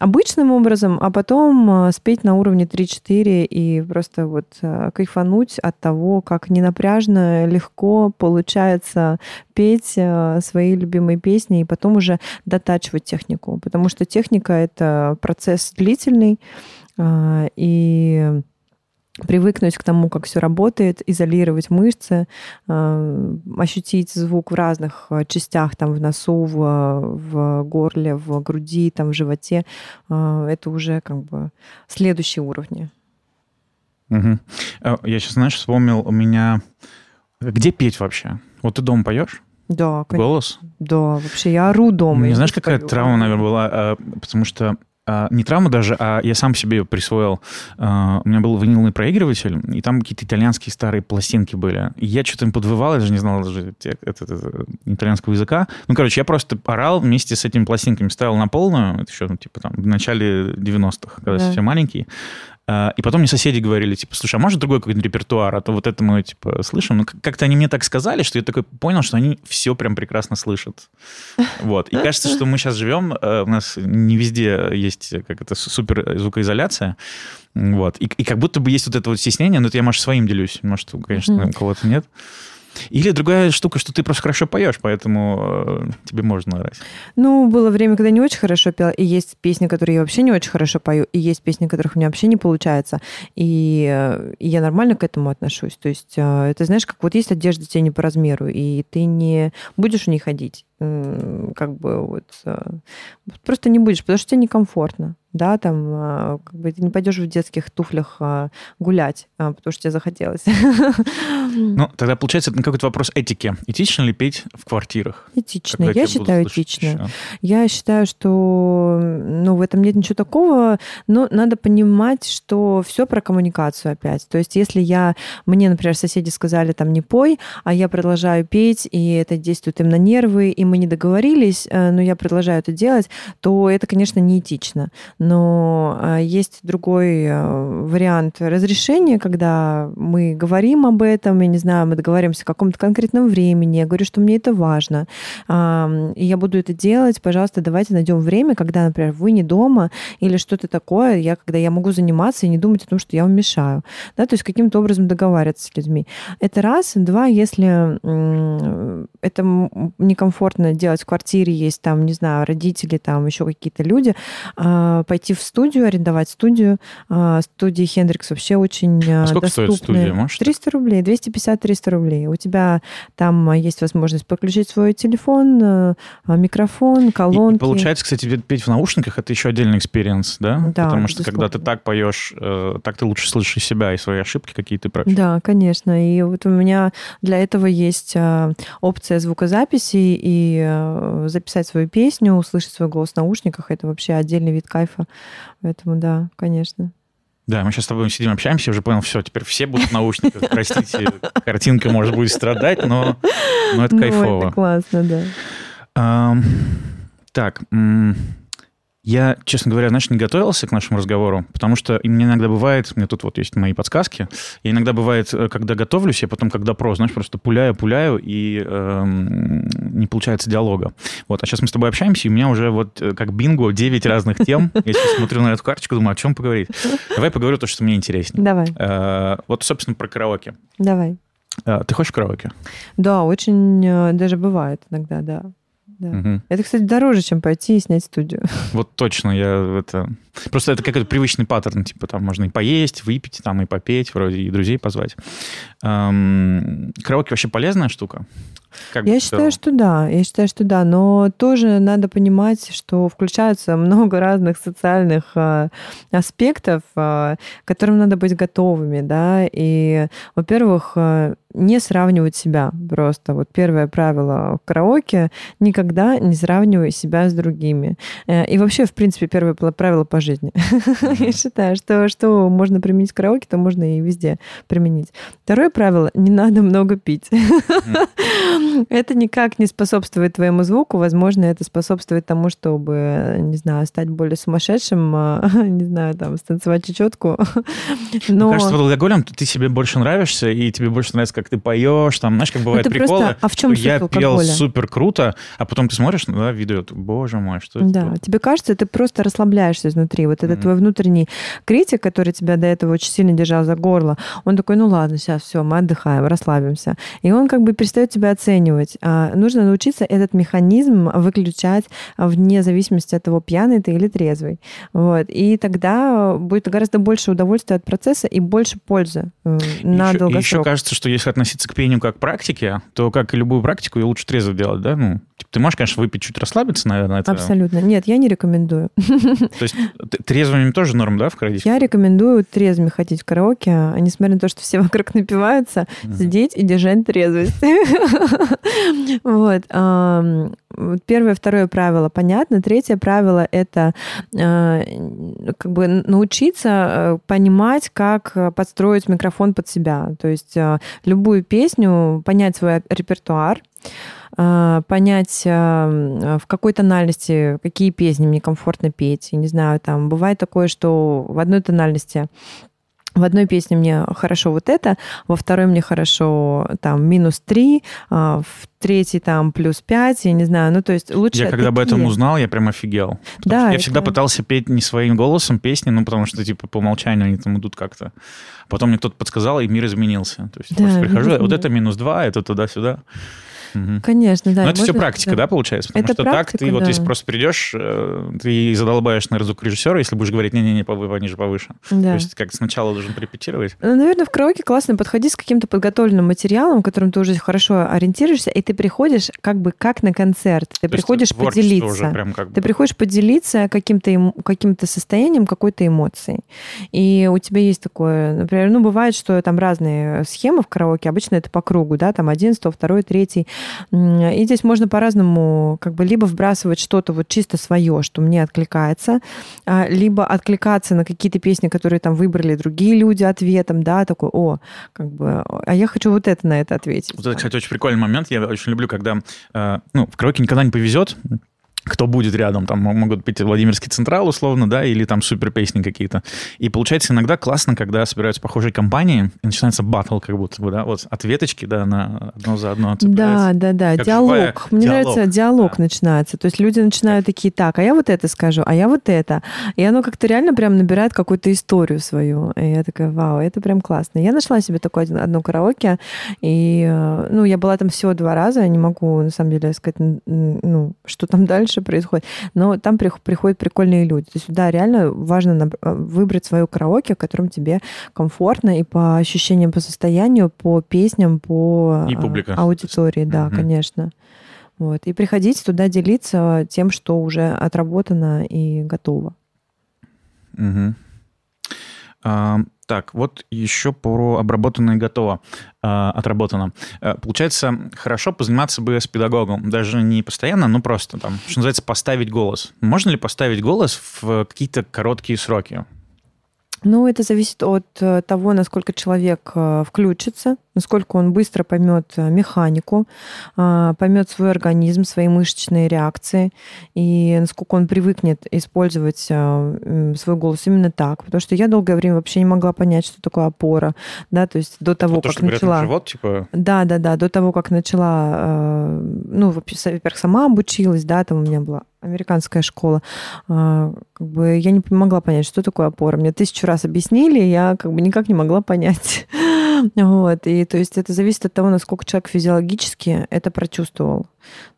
обычным образом, а потом а, спеть на уровне 3-4 и просто вот а, кайфануть от того, как ненапряжно, легко получается петь а, свои любимые песни и потом уже дотачивать технику, потому что техника — это процесс длительный, и привыкнуть к тому, как все работает, изолировать мышцы, э, ощутить звук в разных э, частях, там в носу, в, в горле, в груди, там в животе, э, это уже как бы следующие уровни. Э, Я сейчас, знаешь, вспомнил, у меня... Где петь вообще? Вот ты дома поешь? Да, кон- Голос? да, вообще я ору дома. Не знаешь, какая пою. травма, наверное, была? Потому что а, не травма даже, а я сам себе ее присвоил. А, У меня был виниловый проигрыватель, и там какие-то итальянские старые пластинки были. И я что-то им подвывал, я даже не знал даже это- это- это, итальянского языка. Ну, короче, я просто орал вместе с этими пластинками, ставил на полную, это еще, ну, типа, там, в начале 90-х, когда Да. совсем маленький. А, И потом мне соседи говорили, типа, слушай, а может другой какой-нибудь репертуар, а то вот это мы, типа, слышим. Ну, как- как-то они мне так сказали, что я такой понял, что они все прям прекрасно слышат. Вот. И кажется, что мы сейчас живем, э, у нас не везде есть как это супер звукоизоляция. Вот. И, и как будто бы есть вот это вот стеснение, но это я, может, своим делюсь. Может, конечно, у кого-то нет. Или другая штука, что ты просто хорошо поешь, поэтому э, тебе можно орать. Ну, было время, когда не очень хорошо пела, и есть песни, которые я вообще не очень хорошо пою, и есть песни, которых у меня вообще не получается, и, э, и я нормально к этому отношусь. То есть, э, это знаешь, как вот есть одежда тебе не по размеру, и ты не будешь в ней ходить, как бы вот э, просто не будешь, потому что тебе некомфортно. Да, там, а, как бы ты не пойдешь в детских туфлях а, гулять, а, потому что тебе захотелось. Ну, тогда получается, это какой-то вопрос этики. Этично ли петь в квартирах? Этично. Я считаю, этично. Я считаю, что ну, в этом нет ничего такого, но надо понимать, что все про коммуникацию опять. То есть если я, мне, например, соседи сказали там не пой, а я продолжаю петь, и это действует им на нервы, и мы не договорились, э, но я продолжаю это делать, то это, конечно, неэтично но а, есть другой э, вариант разрешения, когда мы говорим об этом, я не знаю, мы договариваемся о каком-то конкретном времени, я говорю, что мне это важно, и я буду это делать, пожалуйста, давайте найдем время, когда, например, вы не дома или что-то такое, я, когда я могу заниматься и не думать о том, что я вам мешаю. Да, то есть каким-то образом договариваться с людьми. Это раз. Два, если это некомфортно делать в квартире, есть там, не знаю, родители, там еще какие-то люди, а, пойти в студию, арендовать студию. А, студии Хендрикс вообще очень а сколько доступны. стоит студия, можешь? 300 рублей, 250-300 рублей. У тебя там есть возможность подключить свой телефон, микрофон, колонки. И, получается, кстати, петь в наушниках — это еще отдельный experience, да? Да, Потому что когда ты так поешь, э, так ты лучше слышишь себя и свои ошибки какие-то прочее. Да, конечно. И вот у меня для этого есть опция звукозаписи и записать свою песню, услышать свой голос в наушниках. Это вообще отдельный вид кайфа кайфа. Поэтому да, конечно. Да, мы сейчас с тобой сидим, общаемся, уже понял, все, теперь все будут в наушниках. Простите, картинка может будет страдать, но, но это кайфово. Ну, это классно, да. Так, я, честно говоря, знаешь, не готовился к нашему разговору, потому что мне иногда бывает, меня тут вот есть мои подсказки, и иногда бывает, э, когда готовлюсь, я потом, когда про, знаешь, просто пуляю, пуляю, и эм, не получается диалога. Вот, а сейчас мы с тобой общаемся, и у меня уже вот э, как бинго 9 разных тем. Я сейчас смотрю на эту карточку, думаю, о чем поговорить. Давай поговорю то, что мне интереснее. Давай. Э, вот, собственно, про караоке. Давай. Ты хочешь караоке? Да, очень даже бывает иногда, да. Да. Угу. Это, кстати, дороже, чем пойти и снять студию. Вот точно, я это... Просто это какой-то привычный паттерн, типа там можно и поесть, выпить, там и попеть, вроде и друзей позвать. Эм, караоке вообще полезная штука? Как я считаю, что да, я считаю, что да, но тоже надо понимать, что включается много разных социальных э, аспектов, э, к которым надо быть готовыми, да, и, во-первых, э, не сравнивать себя просто. Вот первое правило в караоке — никогда не сравнивай себя с другими. Э, и вообще, в принципе, первое правило по жизни. Я считаю, что что можно применить в караоке, то можно и везде применить. Второе правило — не надо много пить. Это никак не способствует твоему звуку. Возможно, это способствует тому, чтобы, не знаю, стать более сумасшедшим, а, не знаю, там, станцевать чечетку. Но... Мне кажется, под алкоголем ты себе больше нравишься, и тебе больше нравится, как ты поешь, там, знаешь, как бывает приколы. Просто... А в чем Я пел супер круто, а потом ты смотришь, ну, да, видео, боже мой, что это? Да, тебе кажется, ты просто расслабляешься изнутри. Вот это твой внутренний критик, который тебя до этого очень сильно держал за горло, он такой, ну ладно, сейчас все, мы отдыхаем, расслабимся. И он как бы перестает тебя оценивать. А нужно научиться этот механизм выключать вне зависимости от того, пьяный ты или трезвый. Вот. И тогда будет гораздо больше удовольствия от процесса и больше пользы э, на еще, долгосрок. Еще кажется, что если относиться к пению как к практике, то, как и любую практику, ее лучше трезво делать, да? Ну, типа, ты можешь, конечно, выпить чуть расслабиться, наверное. Это... Абсолютно. Нет, я не рекомендую. То есть трезвыми тоже норм, да, в караоке? Я рекомендую трезвыми ходить в караоке, а несмотря на то, что все вокруг напиваются, сидеть и держать трезвость. Вот. Первое, второе правило понятно. Третье правило — это а, как бы научиться э, понимать, как подстроить микрофон под себя. То есть любую песню, понять свой репертуар, понять, в какой тональности, какие песни мне комфортно петь. Я не знаю, там бывает такое, что в одной тональности в одной песне мне хорошо вот это, во второй мне хорошо там минус три, а, в третьей там плюс пять, я не знаю, ну то есть лучше... Я когда об этом узнал, я прям офигел. Да, я это... всегда пытался петь не своим голосом песни, ну потому что типа по умолчанию они там идут как-то. Потом мне кто-то подсказал, и мир изменился. То есть да, просто прихожу, вот это минус два, это туда-сюда. Угу. Конечно, да. Но это все практика, да, да получается? Потому это что практика, так ты да. вот если просто придешь, э, ты задолбаешь на звукорежиссера, если будешь говорить, не-не-не, пониже, повыше. Да. То есть как сначала должен порепетировать. Ну, наверное, в караоке классно подходить с каким-то подготовленным материалом, которым ты уже хорошо ориентируешься, и ты приходишь как бы как на концерт. Ты То приходишь поделиться. Уже прям как бы... Ты приходишь поделиться каким-то каким состоянием, какой-то эмоцией. И у тебя есть такое, например, ну, бывает, что там разные схемы в караоке, обычно это по кругу, да, там один, сто, второй, третий. И здесь можно по-разному как бы либо вбрасывать что-то вот чисто свое, что мне откликается, а, либо откликаться на какие-то песни, которые там выбрали другие люди ответом, да, такой, о, как бы, а я хочу вот это на это ответить. Вот это, кстати, очень прикольный момент. Я очень люблю, когда, э, ну, в караоке никогда не повезет, кто будет рядом, там могут быть Владимирский Централ, условно, да, или там супер песни какие-то. И получается иногда классно, когда собираются похожие компании, и начинается батл как будто бы, да, вот ответочки, да, на одно за одно Да, да, да, как диалог. Живая... Мне диалог. нравится, диалог да. начинается. То есть люди начинают такие, так, а я вот это скажу, а я вот это. И оно как-то реально прям набирает какую-то историю свою. И я такая, вау, это прям классно. Я нашла себе такое одно караоке, и, э, ну, я была там всего два раза, я не могу, на самом деле, сказать, ну, что там дальше, дальше происходит. Но там приходят прикольные люди. То есть, да, реально важно э, выбрать свою караоке, в котором тебе комфортно и по ощущениям, по состоянию, по песням, по и публика. аудитории, да, угу. конечно. Вот. И приходить туда делиться тем, что уже отработано и готово. Угу. А, так, вот еще про обработанное готово, э, отработано. Э, получается, хорошо позаниматься бы с педагогом, даже не постоянно, но просто там, что называется, поставить голос. Можно ли поставить голос в какие-то короткие сроки? Ну, это зависит от э, того, насколько человек э, включится, насколько он быстро поймет э, механику, поймет свой организм, свои мышечные реакции, и насколько он привыкнет использовать свой голос именно так. Потому что я долгое время вообще не могла понять, что такое опора, да, то есть до того, ну, то, как начала... живот, типа... Да, да, да, до того, как начала, ну, во-первых, сама обучилась, да, там у меня была американская школа, а, как бы я не могла понять, что такое опора. Мне тысячу раз объяснили, я как бы никак не могла понять. Вот. И то есть это зависит от того, насколько человек физиологически это прочувствовал.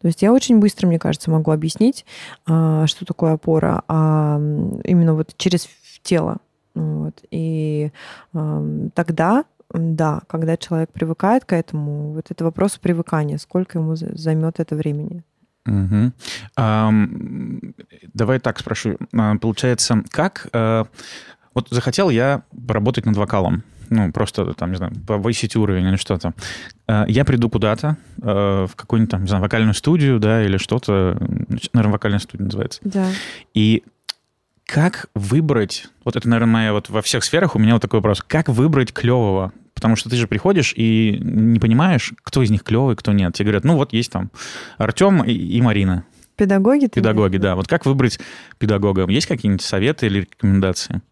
То есть я очень быстро, мне кажется, могу объяснить, а, что такое опора, а именно вот через тело. Вот. И тогда да, когда человек привыкает к этому, вот это вопрос привыкания, сколько ему займет это времени. Угу. А, давай так спрошу. А, получается, как... А, вот захотел я поработать над вокалом. Ну, просто, там, не знаю, повысить уровень или что-то. А, я приду куда-то, а, в какую-нибудь, там, не знаю, вокальную студию, да, или что-то. Наверное, вокальная студия называется. Да. И как выбрать... Вот это, наверное, моя вот во всех сферах у меня вот такой вопрос. Как выбрать клевого Потому что ты же приходишь и не понимаешь, кто из них клевый, кто нет. Тебе говорят, ну вот есть там Артем и, и Марина. Педагоги? Педагоги, да. Вот как выбрать педагога? Есть какие-нибудь советы или рекомендации?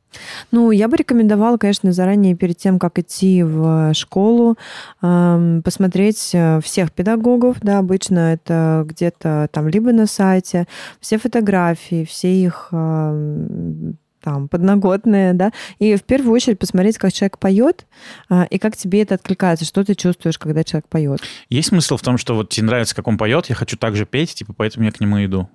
Ну, я бы рекомендовала, конечно, заранее перед тем, как идти в школу, посмотреть э, всех педагогов, да, обычно это где-то там либо на сайте, все фотографии, все их там, подноготные, да, и в первую очередь посмотреть, как человек поет, а, и как тебе это откликается, что ты чувствуешь, когда человек поет. Есть смысл в том, что вот тебе нравится, как он поет, я хочу также петь, типа, поэтому я к нему иду?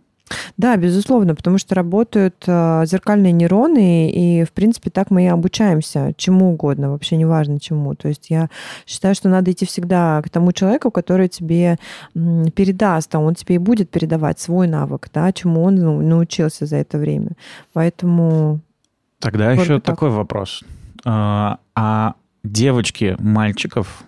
Да, безусловно, потому что работают э, зеркальные нейроны, и, в принципе, так мы и обучаемся чему угодно, вообще неважно чему. То есть я считаю, что надо идти всегда к тому человеку, который тебе передаст, а он тебе и будет передавать свой навык, да, чему он ну, научился за это время. Поэтому... Тогда еще так. такой вопрос. А, а девочки мальчиков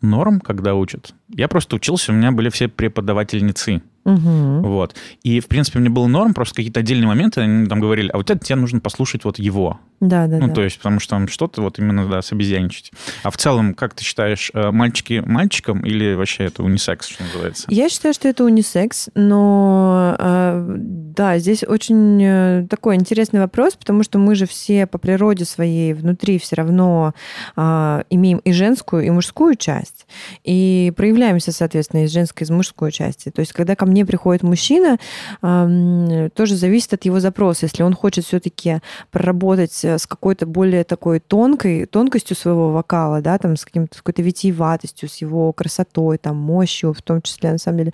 норм, когда учат? Я просто учился, у меня были все преподавательницы. Угу. Вот. И, в принципе, мне было норм, просто какие-то отдельные моменты, они там говорили, а вот это тебе нужно послушать вот его. Да, да, Ну, да. то есть, потому что там что-то вот именно, да, собезьяничать. А в целом, как ты считаешь, э, мальчики мальчикам или вообще это унисекс, что называется? Я считаю, что это унисекс, но э, да, здесь очень э, такой интересный вопрос, потому что мы же все по природе своей внутри все равно имеем и женскую, и мужскую часть. И проявление закругляемся, соответственно, из женской, из мужской части. То есть, когда ко мне приходит мужчина, тоже зависит от его запроса. Если он хочет все-таки проработать э, с какой-то более такой тонкой, тонкостью своего вокала, да, там, с, каким-то, какой-то витиеватостью, с его красотой, там, мощью, в том числе, на самом деле,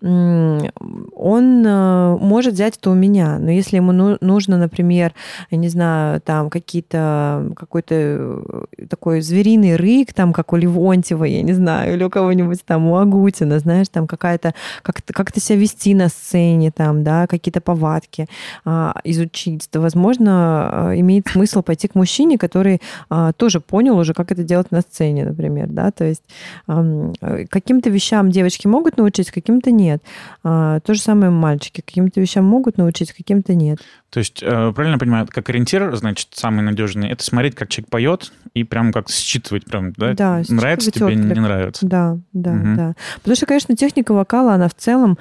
он э, может взять это у меня. Но если ему ну, нужно, например, я не знаю, там, какие-то, какой-то э, такой звериный рык, там, как у Левонтьева, я не знаю, или у кого-нибудь там, у Агутина, знаешь, там какая-то, как-то, как-то себя вести на сцене, там, да, какие-то повадки а, изучить, то, возможно, э, имеет смысл пойти к мужчине, который а, тоже понял уже, как это делать на сцене, например, да, то есть а, каким-то вещам девочки могут научить, каким-то нет. А, то же самое мальчики, каким-то вещам могут научить, каким-то нет. То есть, э, правильно понимаю, как ориентир, значит, самый надежный, это смотреть, как человек поет, и прям как считывать, прям, да? Да, Нравится тебе, отклик. не нравится. Да, да, угу. да. Потому что, конечно, техника вокала, она в целом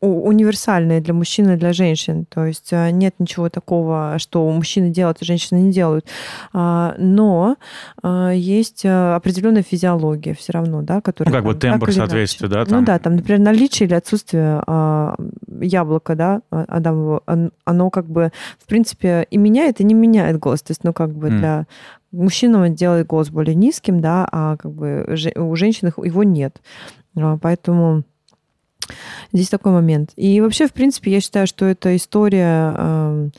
универсальная для мужчин и для женщин. То есть э, нет ничего такого, что мужчины делают, а женщины не делают. А, но а, есть определенная физиология все равно, да, которая... Ну, как бы тембр соответствия, да? Там... Ну да, там, например, наличие или отсутствие а, яблока, да, Адамову, оно как бы, в принципе, и меняет, и не меняет голос. То есть, ну, как бы mm. для он делает голос более низким, да, а как бы у женщин его нет. А, поэтому здесь такой момент. И вообще, в принципе, я считаю, что это история э,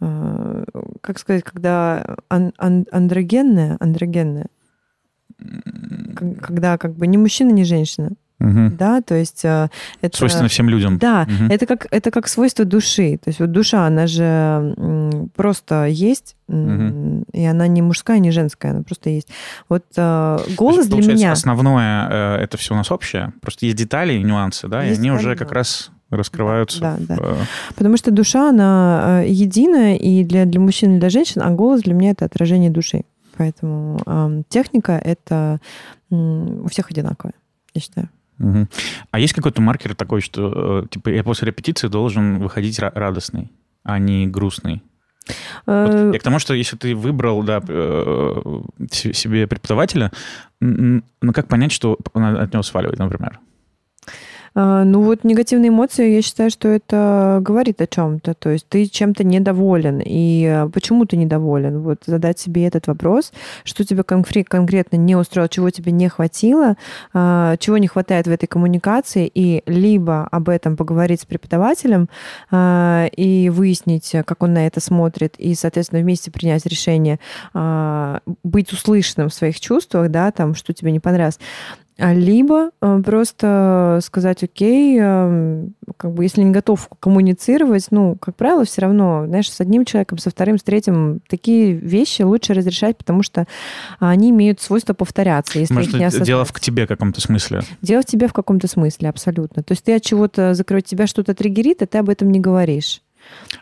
э, как сказать, когда ан- ан- андрогенная, андрогенная, когда как бы ни мужчина, ни женщина, Угу. Да, то есть э, это... Свойственно всем людям. Да, угу. это, как, это как свойство души. То есть вот душа, она же просто есть, угу. и она не мужская, не женская, она просто есть. Вот э, голос есть, для меня... основное э, это все у нас общее, просто есть детали и нюансы, да, есть и они детали, уже как раз раскрываются. Да, да. В... Потому что душа, она единая и для, для мужчин, и для женщин, а голос для меня это отражение души. Поэтому э, техника это э, у всех одинаковая, я считаю. Угу. А есть какой-то маркер такой, что э, типа я после репетиции должен выходить радостный, а не грустный? Вот э, я к тому, что если ты выбрал да, э, себе преподавателя, ну как понять, что надо от него сваливать, например? А, ну вот негативные эмоции, я считаю, что это говорит о чем-то. То есть ты чем-то недоволен. И а, почему ты недоволен? Вот задать себе этот вопрос, что тебе конкретно не устроило, чего тебе не хватило, а, чего не хватает в этой коммуникации, и либо об этом поговорить с преподавателем и выяснить, как он на это смотрит, и, соответственно, вместе принять решение быть услышанным в своих чувствах, да, там, что тебе не понравилось. А либо э, просто сказать, окей, э, как бы если не готов коммуницировать, ну, как правило, все равно, знаешь, с одним человеком, со вторым, с третьим такие вещи лучше разрешать, потому что они имеют свойство повторяться, если Может, их не осознать. дело в тебе в каком-то смысле? Дело в тебе в каком-то смысле, абсолютно. То есть ты от чего-то закрывать тебя что-то триггерит, а ты об этом не говоришь.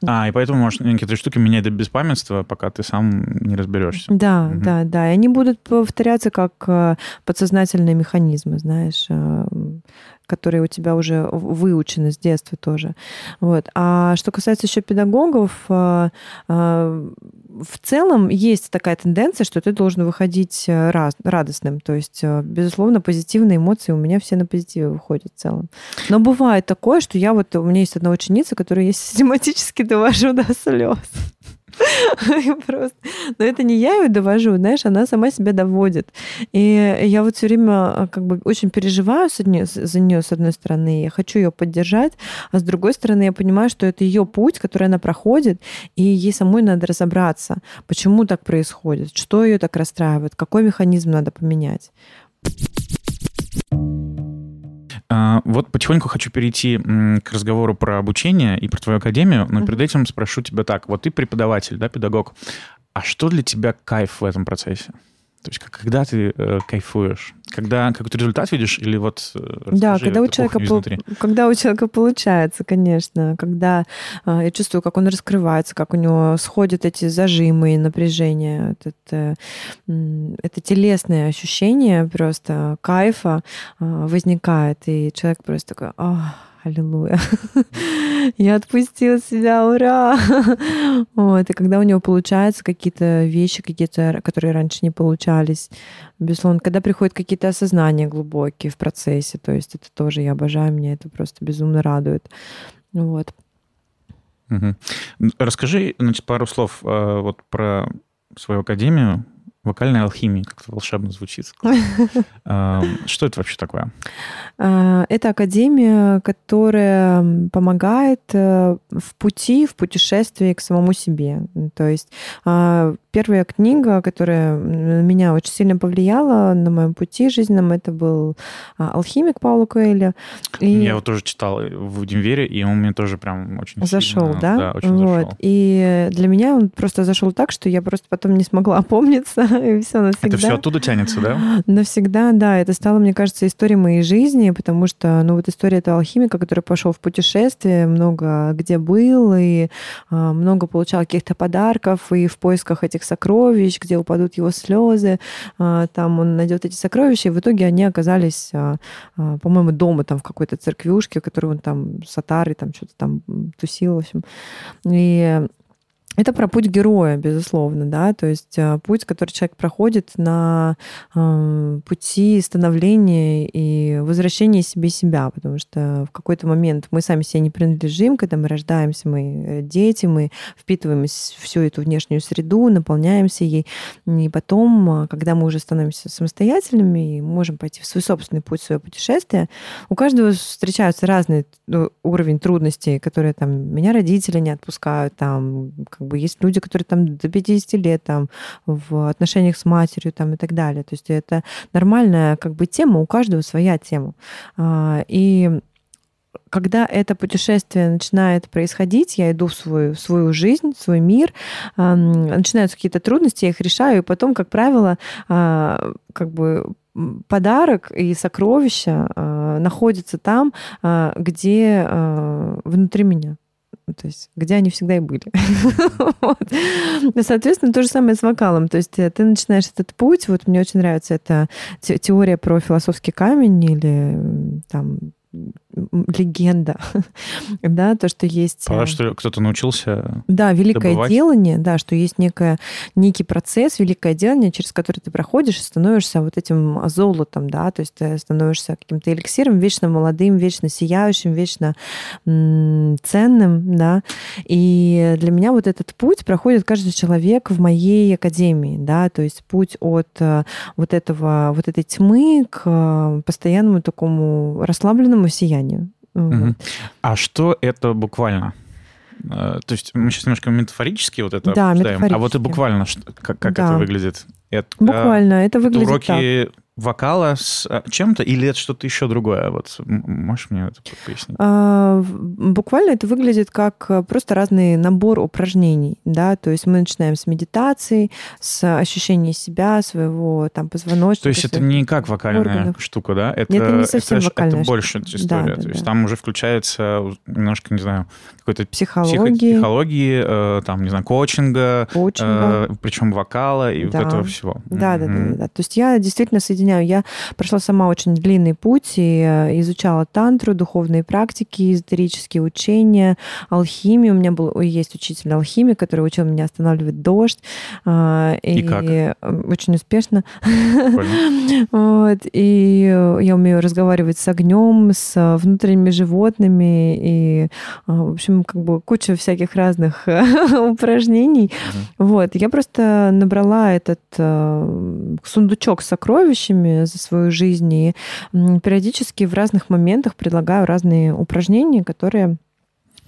А, и поэтому можешь некоторые штуки менять до беспамятства, пока ты сам не разберешься. Да, угу. да, да. И они будут повторяться как э, подсознательные механизмы, знаешь, э, которые у тебя уже выучены с детства тоже. Вот. А что касается еще педагогов, э, в целом есть такая тенденция, что ты должен выходить раз, радостным. То есть, безусловно, позитивные эмоции у меня все на позитиве выходят в целом. Но бывает такое, что я вот... У меня есть одна ученица, которая я систематически довожу до слез. Просто. Но это не я ее довожу, знаешь, она сама себя доводит. И я вот все время а, как бы очень переживаю за нее, с одной стороны, я хочу ее поддержать, а с другой стороны я понимаю, что это ее путь, который она проходит, и ей самой надо разобраться, почему так происходит, что ее так расстраивает, какой механизм надо поменять. А, вот потихоньку хочу перейти к разговору про обучение и про твою академию, но перед этим спрошу тебя так. Вот ты преподаватель, да, педагог. А что для тебя кайф в этом процессе? То есть когда ты э, кайфуешь? Когда какой-то результат видишь или вот... Э, да, когда у, человека по, когда у человека получается, конечно. Когда э, я чувствую, как он раскрывается, как у него сходят эти зажимы и напряжения. Это, э, это телесное ощущение просто кайфа э, возникает. И человек просто такой... Ах, аллилуйя. Я отпустила себя, ура! Вот. И когда у него получаются какие-то вещи, какие-то, которые раньше не получались, безусловно, когда приходят какие-то осознания глубокие в процессе, то есть это тоже я обожаю, меня это просто безумно радует. Вот. Угу. Расскажи, значит, пару слов э, вот про свою академию, Вокальная алхимия, как-то волшебно звучит. Что это вообще такое? А, это академия, которая помогает э, в пути, в путешествии к самому себе. То есть а, первая книга, которая на меня очень сильно повлияла на моем пути жизненном, это был а, «Алхимик» Паула Коэля. И... Я его тоже читал в универе, и он мне тоже прям очень Зашел, сильно, да? Да, очень вот. зашел. И для меня он просто зашел так, что я просто потом не смогла опомниться, и все навсегда. Это все оттуда тянется, да? Навсегда, да. Это стало, мне кажется, историей моей жизни, потому что, ну, вот история этого алхимика, который пошел в путешествие, много где был, и а, много получал каких-то подарков, и в поисках этих сокровищ, где упадут его слезы, а, там он найдет эти сокровища, и в итоге они оказались, а, а, по-моему, дома там в какой-то церквюшке, которую он там с Атарой там что-то там тусил, в общем. И это про путь героя, безусловно, да, то есть э, путь, который человек проходит на э, пути становления и возвращения себе себя, потому что в какой-то момент мы сами себе не принадлежим, когда мы рождаемся, мы э, дети, мы впитываем всю эту внешнюю среду, наполняемся ей, и потом, когда мы уже становимся самостоятельными и можем пойти в свой собственный путь, свое путешествие, у каждого встречаются разные уровень трудностей, которые там меня родители не отпускают, там как бы есть люди, которые там до 50 лет там в отношениях с матерью там и так далее. То есть это нормальная как бы тема, у каждого своя тема. А, и когда это путешествие начинает происходить, я иду в свою, в свою жизнь, в свой мир, начинаются какие-то трудности, я их решаю, и потом, как правило, а, как бы подарок и сокровища э, находятся там, э, где э, внутри меня. Ну, то есть где они всегда и были. Соответственно, то же самое с вокалом. То есть э, ты начинаешь этот путь, вот мне очень нравится эта теория про философский камень или там легенда, да, то, что есть... Про э, что кто-то научился Да, великое добывать. делание, да, что есть некое, некий процесс, великое делание, через который ты проходишь и становишься вот этим золотом, да, то есть ты становишься каким-то эликсиром, вечно молодым, вечно сияющим, вечно ценным, да, и для меня вот этот путь проходит каждый человек в моей академии, да, то есть путь от э, вот этого, вот этой тьмы к э, постоянному такому расслабленному сиянию, состоянию. Угу. А что это буквально? Э, то есть мы сейчас немножко метафорически вот это да, обсуждаем, а вот и буквально как, как да. это выглядит? Это, буквально это выглядит уроки так вокала с а, чем-то или это что-то еще другое? Вот можешь мне это пояснить? А, буквально это выглядит как э, просто разный набор упражнений, да, то есть мы начинаем с медитации, с ощущения себя, своего там позвоночника. То есть это не как вокальная органов. штука, да? Это, это не совсем это, вокальная это больше штука. история. Да, то да, есть да. там уже включается немножко, не знаю, какой-то психологии, психологии э, там, не знаю, коучинга, коучинга. Э, причем вокала и да. вот этого всего. Да, да, да, да. То есть я действительно соединяю объясняю. Я прошла сама очень длинный путь и э, изучала тантру, духовные практики, эзотерические учения, алхимию. У меня был, есть учитель алхимии, который учил меня останавливать дождь. А, и, и как? очень успешно. вот. И я умею разговаривать с огнем, с внутренними животными и, в общем, как бы куча всяких разных упражнений. Вот. Я просто набрала этот э, сундучок с сокровищами, упражнениями за свою жизнь. И периодически в разных моментах предлагаю разные упражнения, которые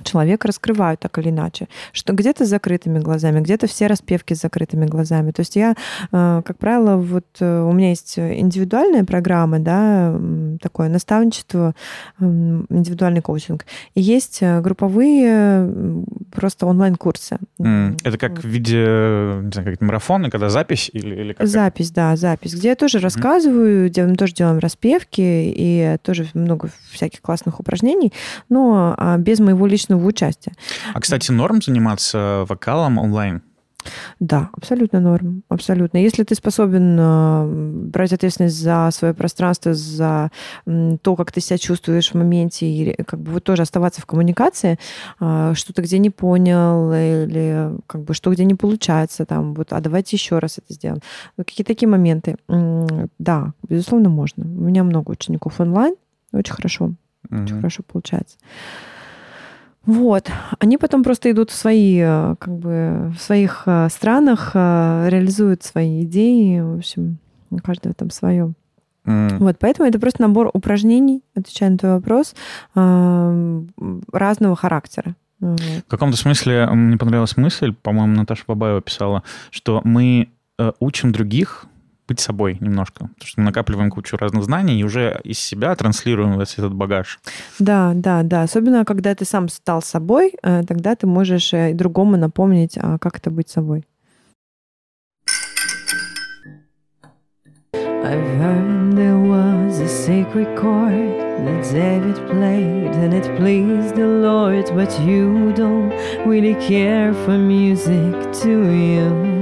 человека раскрывают так или иначе. Что где-то с закрытыми глазами, где-то все распевки с закрытыми глазами. То есть я, э, как правило, вот э, у меня есть индивидуальные программы, да, такое наставничество, индивидуальный коучинг. И есть э, групповые просто онлайн-курсы. Mm. Это как в виде, не знаю, как марафона, когда запись или, или как Запись, это? да, запись, где я тоже mm-hmm. рассказываю, где мы тоже делаем распевки и тоже много всяких классных упражнений, но а, без моего личного личного участия. А, кстати, норм заниматься вокалом онлайн? Да, абсолютно норм, абсолютно. Если ты способен э, брать ответственность за свое пространство, за то, как ты себя чувствуешь в моменте, и как бы вот тоже оставаться в коммуникации, э, что-то где не понял, или как бы что где не получается, там, вот, а давайте еще раз это сделаем. Какие такие моменты. Да, безусловно, можно. У меня много учеников онлайн, очень хорошо, mm-hmm. очень хорошо получается. Вот. Они потом просто идут в свои, э, как бы, в своих э, странах, э, реализуют свои идеи. В общем, у каждого там свое. Mm. Вот, поэтому это просто набор упражнений, отвечая на твой вопрос, разного характера. В каком-то смысле мне понравилась мысль, по-моему, Наташа Бабаева писала, что мы учим других быть собой немножко. Потому что мы накапливаем кучу разных знаний и уже из себя транслируем весь этот багаж. Да, да, да. Особенно, когда ты сам стал собой, э, тогда ты можешь э, и другому напомнить, а как это быть собой. I've heard there was a sacred chord that David played and it pleased the Lord, but you don't really care for music, do you?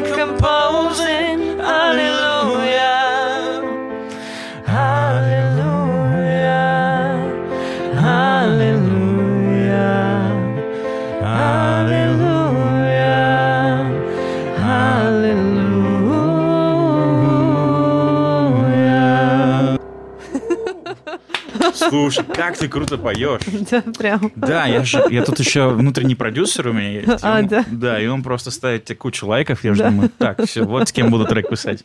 Слушай, как ты круто поешь. Да, прям. Да, я, же, я тут еще внутренний продюсер у меня есть. А, он, да? Да, и он просто ставит тебе кучу лайков. Я уже думаю, так, все, вот с кем буду трек писать.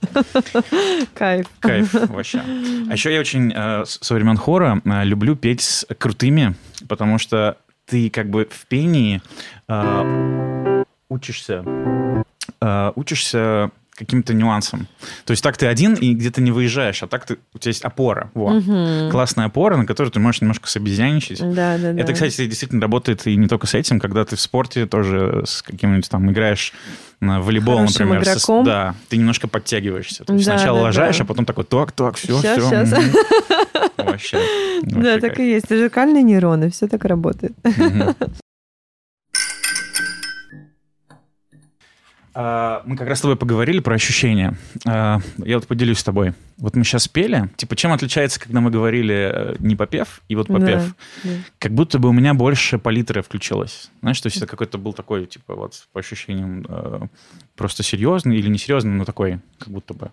Кайф. Кайф вообще. А еще я очень э, со времен хора э, люблю петь с крутыми, потому что ты как бы в пении э, учишься, э, учишься каким-то нюансом. То есть так ты один и где-то не выезжаешь, а так ты, у тебя есть опора. Во. Мгм. Классная опора, на которую ты можешь немножко собезьяничать. Да, да, да. Это, кстати, действительно работает и не только с этим, когда ты в спорте тоже с каким-нибудь там играешь на волейбол, Хорошим например. со- игроком. да, ты немножко подтягиваешься. То есть Да, сначала да, лажаешь, да. а потом такой, так, так, все, Щас, все. щас. Вообще. Да, так и есть. Зеркальные нейроны, все так работает. Мгм. Мы как раз с тобой поговорили про ощущения. А, Я вот поделюсь с тобой. Вот мы сейчас пели. Типа, чем отличается, когда мы говорили э, не попев и вот попев? Да, да. Как будто бы у меня больше палитры включилась. Знаешь, то есть это какой-то был такой, типа, вот по ощущениям э, просто серьезный или несерьезный, но такой, как будто бы.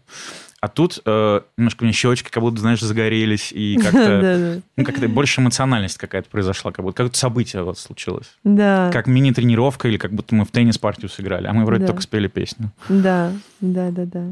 А тут э, немножко у меня щечки как будто, знаешь, загорелись, и как-то, ну, как-то больше эмоциональность какая-то произошла, как будто событие вот случилось. Да, Как мини-тренировка или как будто мы в теннис-партию сыграли, а мы вроде только спели песню. да, да, да, да.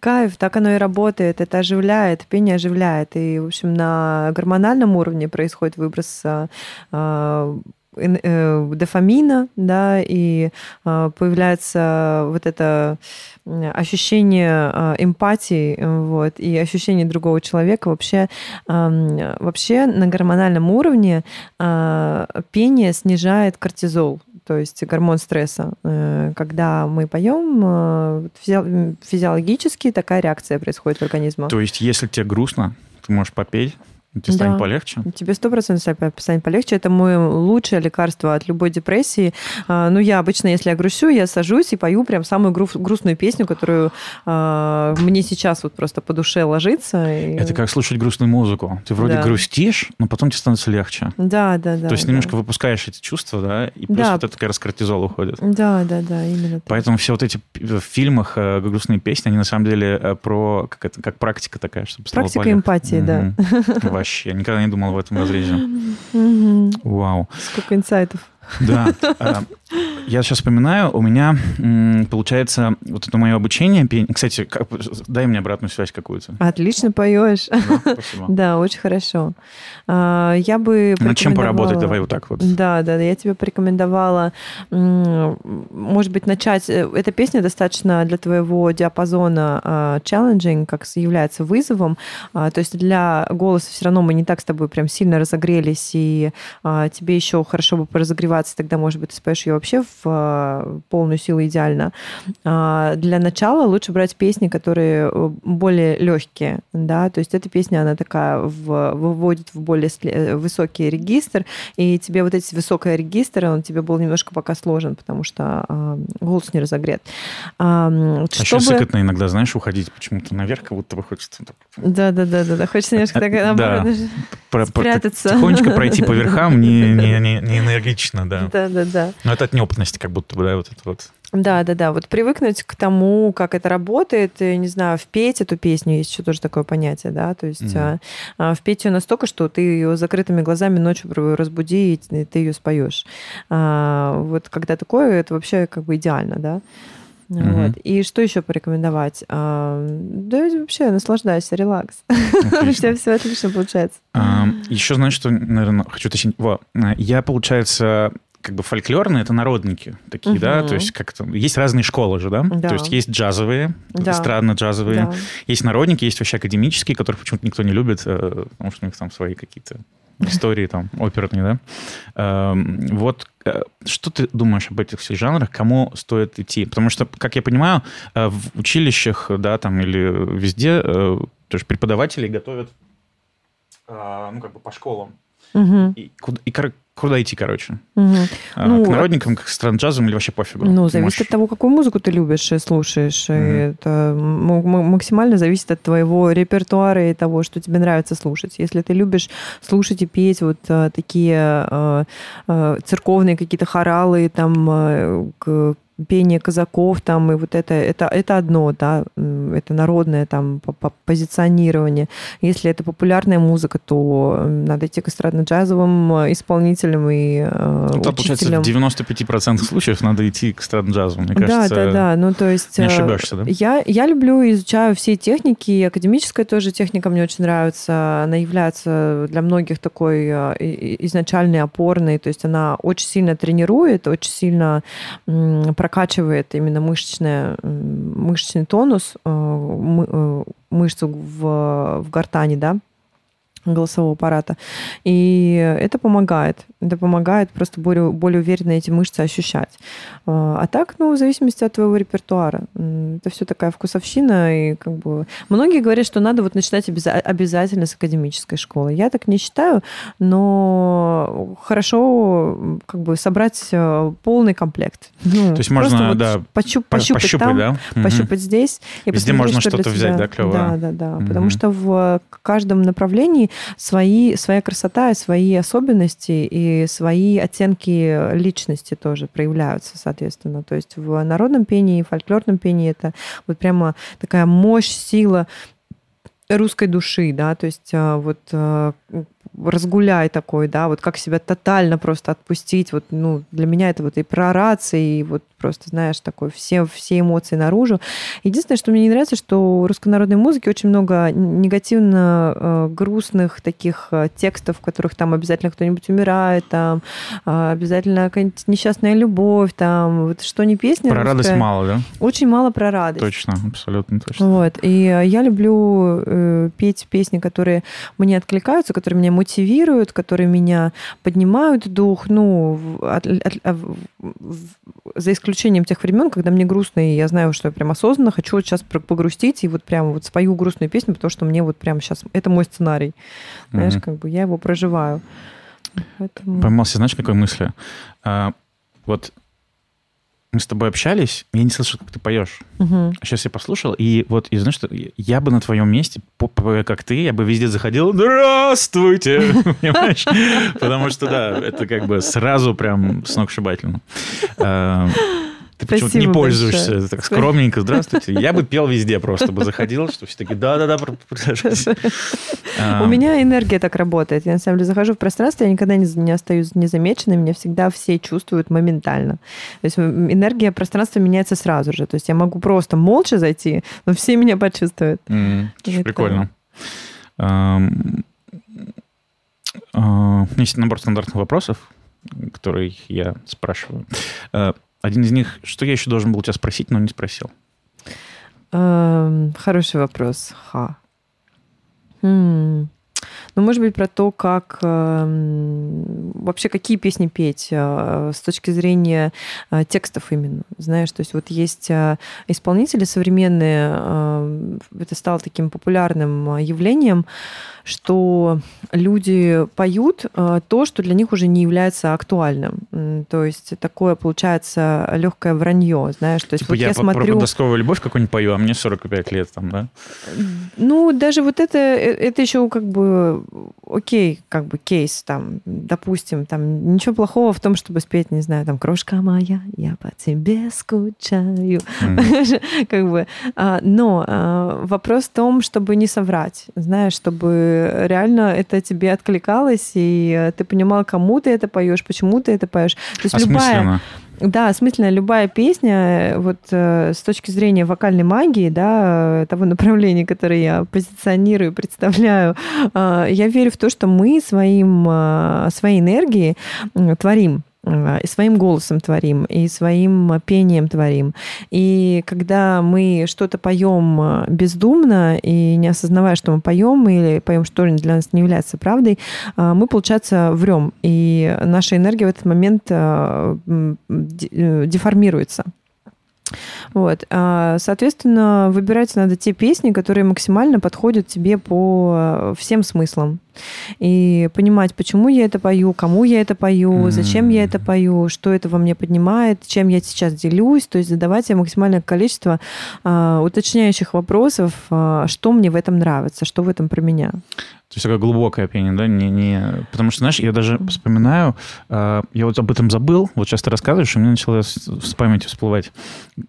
Кайф, так оно и работает, это оживляет, пение оживляет. И, в общем, на гормональном уровне происходит выброс а, а, э, дофамина, да, и а, появляется вот это ощущение эмпатии, вот, и ощущение другого человека. Вообще, вообще на гормональном уровне пение снижает кортизол, то есть гормон стресса. Э, Когда мы поем, э, физи- физиологически такая реакция происходит в организме. То есть, если тебе грустно, ты можешь попеть, тебе станет Да. полегче. Тебе сто процентов станет полегче. Это мое лучшее лекарство от любой депрессии. А, Ну, я обычно, если я грущу, я сажусь и пою прям самую гру- грустную песню, которую а, мне сейчас вот просто по душе ложится. и- Это как слушать грустную музыку. Ты вроде Да. грустишь, но потом тебе становится легче. Да, да, да. То есть да. немножко выпускаешь эти чувства, да, и плюс Да. вот это как раз кортизол уходит. Да, да, да, именно так. Поэтому все вот эти в фильмах э, грустные песни, они на самом деле э, про как это как практика такая, чтобы Практика полегче. эмпатии, да. Вообще, никогда не думал в этом разрезе. Вау. Сколько инсайтов. Да. Я сейчас вспоминаю, у меня получается вот это мое обучение. Кстати, как- дай мне обратную связь какую-то. Отлично поешь. Да. Да, очень хорошо. А, Я бы Над чем поработать? Давай вот так вот. Да, да, да, я тебе порекомендовала, может быть, начать. э, Эта песня достаточно для твоего диапазона а, challenging, как является вызовом. А, То есть для голоса все равно мы не так с тобой прям сильно разогрелись, и тебе еще хорошо бы поразогреваться, тогда, может быть, ты споешь ее вообще в полную силу идеально. А, для начала лучше брать песни, которые более легкие, да, то есть эта песня, она такая в, выводит в более высокий регистр, и тебе вот эти высокие регистры, он тебе был немножко пока сложен, потому что голос не разогрет. А, а чтобы... еще сыкотно иногда, знаешь, уходить почему-то наверх, как будто бы хочется... Да-да-да, хочется немножко так, наоборот, спрятаться. Тихонечко пройти по верхам, не, не, не, не энергично, да. Да-да-да. Но это от неопытности как будто бы, да, вот это вот. Да, да, да. Вот привыкнуть к тому, как это работает, и, не знаю, впеть эту песню, есть еще тоже такое понятие, да, то есть mm-hmm. а, впеть ее настолько, что ты ее закрытыми глазами ночью разбуди, и ты ее споешь. А, вот когда такое, это вообще как бы идеально, да. Угу. Вот. И что еще порекомендовать? А, да вообще наслаждайся, релакс. У тебя все отлично получается. А, еще, знаешь, что, наверное, хочу уточнить. Во, я, получается, как бы фольклорные это народники такие, угу. да, то есть как то есть разные школы же, да? да, то есть есть джазовые, да. эстрадно-джазовые, да. есть народники, есть вообще академические, которых почему-то никто не любит, э, потому что у них там свои какие-то истории там оперные, да. Эм, вот э, что ты думаешь об этих всех жанрах, кому стоит идти? Потому что, как я понимаю, э, в училищах, да, там или везде, то есть преподаватели готовят, ну, как бы по школам. Угу. И, и, Куда идти, короче? Угу. А, ну, к народникам, к странджазам или вообще пофигу? Ну, зависит можешь... от того, какую музыку ты любишь и слушаешь. Угу. И это максимально зависит от твоего репертуара и того, что тебе нравится слушать. Если ты любишь слушать и петь вот а, такие а, а, церковные какие-то хоралы, там, а, пение казаков там и вот это это это одно да это народное там позиционирование. Если это популярная музыка то надо идти к эстрадно-джазовым э, исполнителям и э, ну, то, получается в 95% случаев надо идти к эстрадно-джазовым мне кажется да да. Да ну то есть не э, ошибаешься да? я я люблю изучаю все техники и академическая тоже техника мне очень нравится. Она является для многих такой изначальной опорной. То есть она очень сильно тренирует очень сильно прокачивает именно мышечное, мышечный тонус, э, э, мышцу в, в гортани, да, голосового аппарата. И это помогает. Это помогает просто более, более уверенно эти мышцы ощущать. А, а так, ну, в зависимости от твоего репертуара. Это все такая вкусовщина. И как бы... Многие говорят, что надо вот начинать обязательно с академической школы. Я так не считаю, но хорошо как бы собрать э, полный комплект. Ну, То есть можно, вот да, пощуп, пощупать, пощупать там, да? пощупать угу. здесь. И Везде можно что-то взять, да, клево. Да, да, да. Угу. Потому что в каждом направлении свои, своя красота свои особенности и свои оттенки личности тоже проявляются, соответственно. То есть в народном пении и фольклорном пении это вот прямо такая мощь, сила русской души, да, то есть а, вот а, разгуляй такой, да, вот как себя тотально просто отпустить, вот, ну, для меня это вот и про рации, и вот просто, знаешь, такой все, все эмоции наружу. Единственное, что мне не нравится, что у русской народной музыки очень много негативно э, грустных таких э, текстов, в которых там обязательно кто-нибудь умирает, там э, обязательно какая-нибудь несчастная любовь, там вот что не песня. Про русская, радость мало, да? Очень мало про радость. Точно, абсолютно точно. Вот, и я люблю э, петь песни, которые мне откликаются, которые меня мотивируют, которые меня поднимают дух, ну, от, от, от, за исключением тех времен, когда мне грустно, и я знаю, что я прям осознанно хочу вот сейчас погрустить, и вот прям вот спою грустную песню, потому что мне вот прям сейчас, это мой сценарий. Знаешь, mm как бы я его проживаю. Поэтому... Поймался, знаешь, какой мысли? А, вот мы с тобой общались, я не слышал, как ты поешь. Угу. Сейчас я послушал, и вот, и знаешь, что я бы на твоем месте, как ты, я бы везде заходил, здравствуйте, понимаешь? Потому что, да, это как бы сразу прям сногсшибательно. Ты почему-то не пользуешься большое. так скромненько. Здравствуйте. Я бы пел везде просто бы заходил, что все таки да-да-да, У меня энергия так работает. Я на самом деле захожу в пространство, я никогда не остаюсь незамеченной, меня всегда все чувствуют моментально. То есть энергия пространства меняется сразу же. То есть я могу просто молча зайти, но все меня почувствуют. Прикольно. А, у меня есть набор стандартных вопросов, которые я спрашиваю. Один из них, что я еще должен был тебя спросить, но не спросил? Эм, хороший вопрос. Ха. Хм. Ну, может быть, про то, как, эм, вообще какие песни петь э, с точки зрения э, текстов именно, знаешь, то есть вот есть исполнители современные, это стало таким популярным явлением, что люди поют то, что для них уже не является актуальным. То есть такое получается легкое вранье, знаешь. То есть типа вот я, я смотрю... про подростковую любовь какую-нибудь пою, а мне 45 лет там, да? Ну, даже вот это, это еще как бы окей, как бы кейс там, допустим, там ничего плохого в том, чтобы спеть, не знаю, там «Крошка моя, я по тебе скучаю». Mm. как бы. А, но а, вопрос в том, чтобы не соврать, знаешь, чтобы реально это тебе откликалось, и ты понимал, кому ты это поешь, почему ты это поешь. То есть любая, да, осмысленно любая песня, вот э, с точки зрения вокальной магии, да, того направления, которое я позиционирую, представляю, э, я верю в то, что мы своим, э, своей энергией творим и своим голосом творим, и своим пением творим. И когда мы что-то поем бездумно и не осознавая, что мы поем, или поем, что для нас не является правдой, мы, получается, врем. И наша энергия в этот момент э, деформируется. Вот. А, соответственно, выбирать надо те песни, которые максимально подходят тебе по всем смыслам и понимать, почему я это пою, кому я это пою, mm-hmm. зачем я это пою, что это во мне поднимает, чем я сейчас делюсь, то есть задавать себе максимальное количество а, уточняющих вопросов, а, что мне в этом нравится, что в этом про меня. То есть такое глубокое пение, да? Не, не... Потому что, знаешь, я даже вспоминаю, э, я вот об этом забыл, вот сейчас ты рассказываешь, и мне начало с памяти всплывать,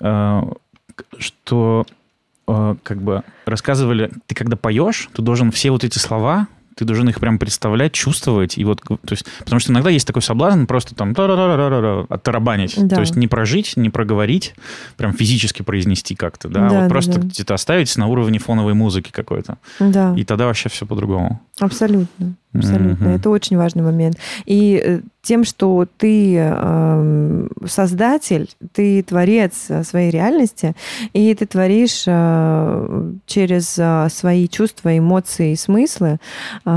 э, что э, как бы рассказывали, ты когда поешь, ты должен все вот эти слова ты должен их прям представлять, чувствовать. И вот, то есть, потому что иногда есть такой соблазн просто там оттарабанить. Да. То есть не прожить, не проговорить, прям физически произнести как-то, да, да вот да, просто да. где-то оставить на уровне фоновой музыки какой-то. Да. И тогда вообще все по-другому. Абсолютно. Абсолютно. Mm-hmm. Это очень важный момент. И э, тем, что ты э, создатель, ты творец своей реальности, и ты творишь э, через э, свои чувства, эмоции и смыслы. Э,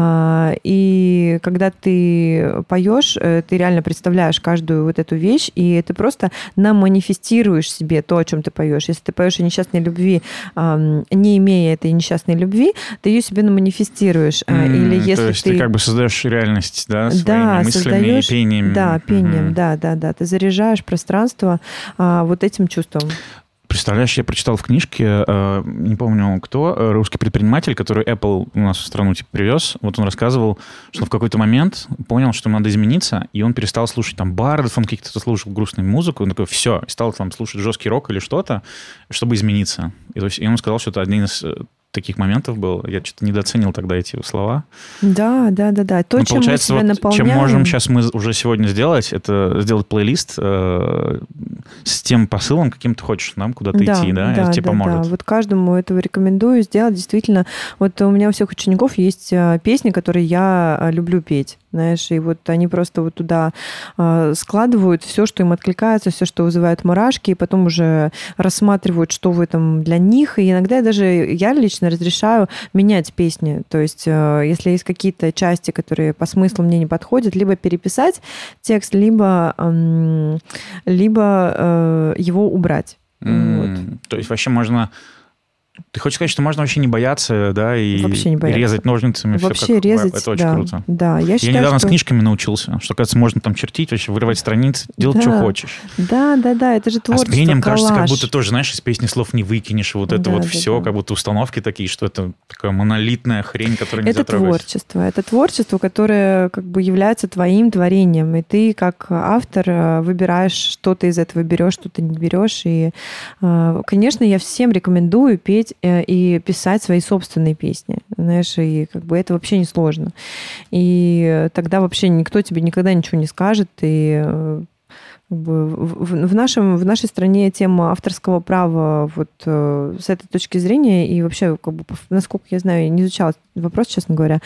и когда ты поешь, э, ты реально представляешь каждую вот эту вещь, и ты просто наманифестируешь себе то, о чем ты поешь. Если ты поешь о несчастной любви, не имея этой несчастной любви, ты ее себе наманифестируешь. Mm-hmm. Или если то есть ты... ты как бы создаешь реальность, да, своими да, мыслями создаешь, и пением. Да, пением, угу. да, да, да. Ты заряжаешь пространство а, вот этим чувством. Представляешь, я прочитал в книжке, э, не помню кто, э, русский предприниматель, который Apple у нас в страну типа привез. Вот он рассказывал, что в какой-то момент понял, что надо измениться, и он перестал слушать там бардов, он каких-то слушал грустную музыку, он такой, все, стал там слушать жесткий рок или что-то, чтобы измениться. И, то есть, и он сказал, что это один из э, таких моментов был. Я что-то недооценил тогда эти слова. Да, да, да, да. То, Но чем получается, мы себя вот, наполняем... чем можем сейчас мы уже сегодня сделать, это сделать плейлист э, с тем посылом, каким ты хочешь нам куда-то да, идти, да, да тебе да, поможет. Да. Вот каждому этого рекомендую сделать. Действительно, вот у меня у всех учеников есть э, песни, которые я э, люблю петь знаешь, и вот они просто вот туда э, складывают все, что им откликается, все, что вызывает мурашки, и потом уже рассматривают, что в этом для них. И иногда даже я лично разрешаю менять песни. То есть, э, если есть какие-то части, которые по смыслу мне не подходят, либо переписать текст, либо, либо э, его убрать. Mm, вот. То есть вообще можно ты хочешь сказать, что можно вообще не бояться, да, и, вообще не бояться. резать ножницами? Вообще все как резать, Это очень да, круто. Да, я, считаю, я недавно что... с книжками научился, что, кажется, можно там чертить, вообще вырывать страницы, делать, да. что хочешь. Да, да, да, это же творчество, А с пением коллаж. кажется, как будто тоже, знаешь, из песни слов не выкинешь, вот это да, вот да, все, да. как будто установки такие, что это такая монолитная хрень, которая нельзя Это трогать. творчество, это творчество, которое как бы является твоим творением, и ты как автор э, выбираешь, что ты из этого берешь, что ты не берешь, и, э, конечно, я всем рекомендую петь э, и писать свои собственные песни, знаешь, и как бы это вообще не сложно. И тогда вообще никто тебе никогда ничего не скажет, и как бы в, в, нашем, в нашей стране тема авторского права вот э, с этой точки зрения и вообще, как бы, насколько я знаю, я не изучала вопрос, честно говоря,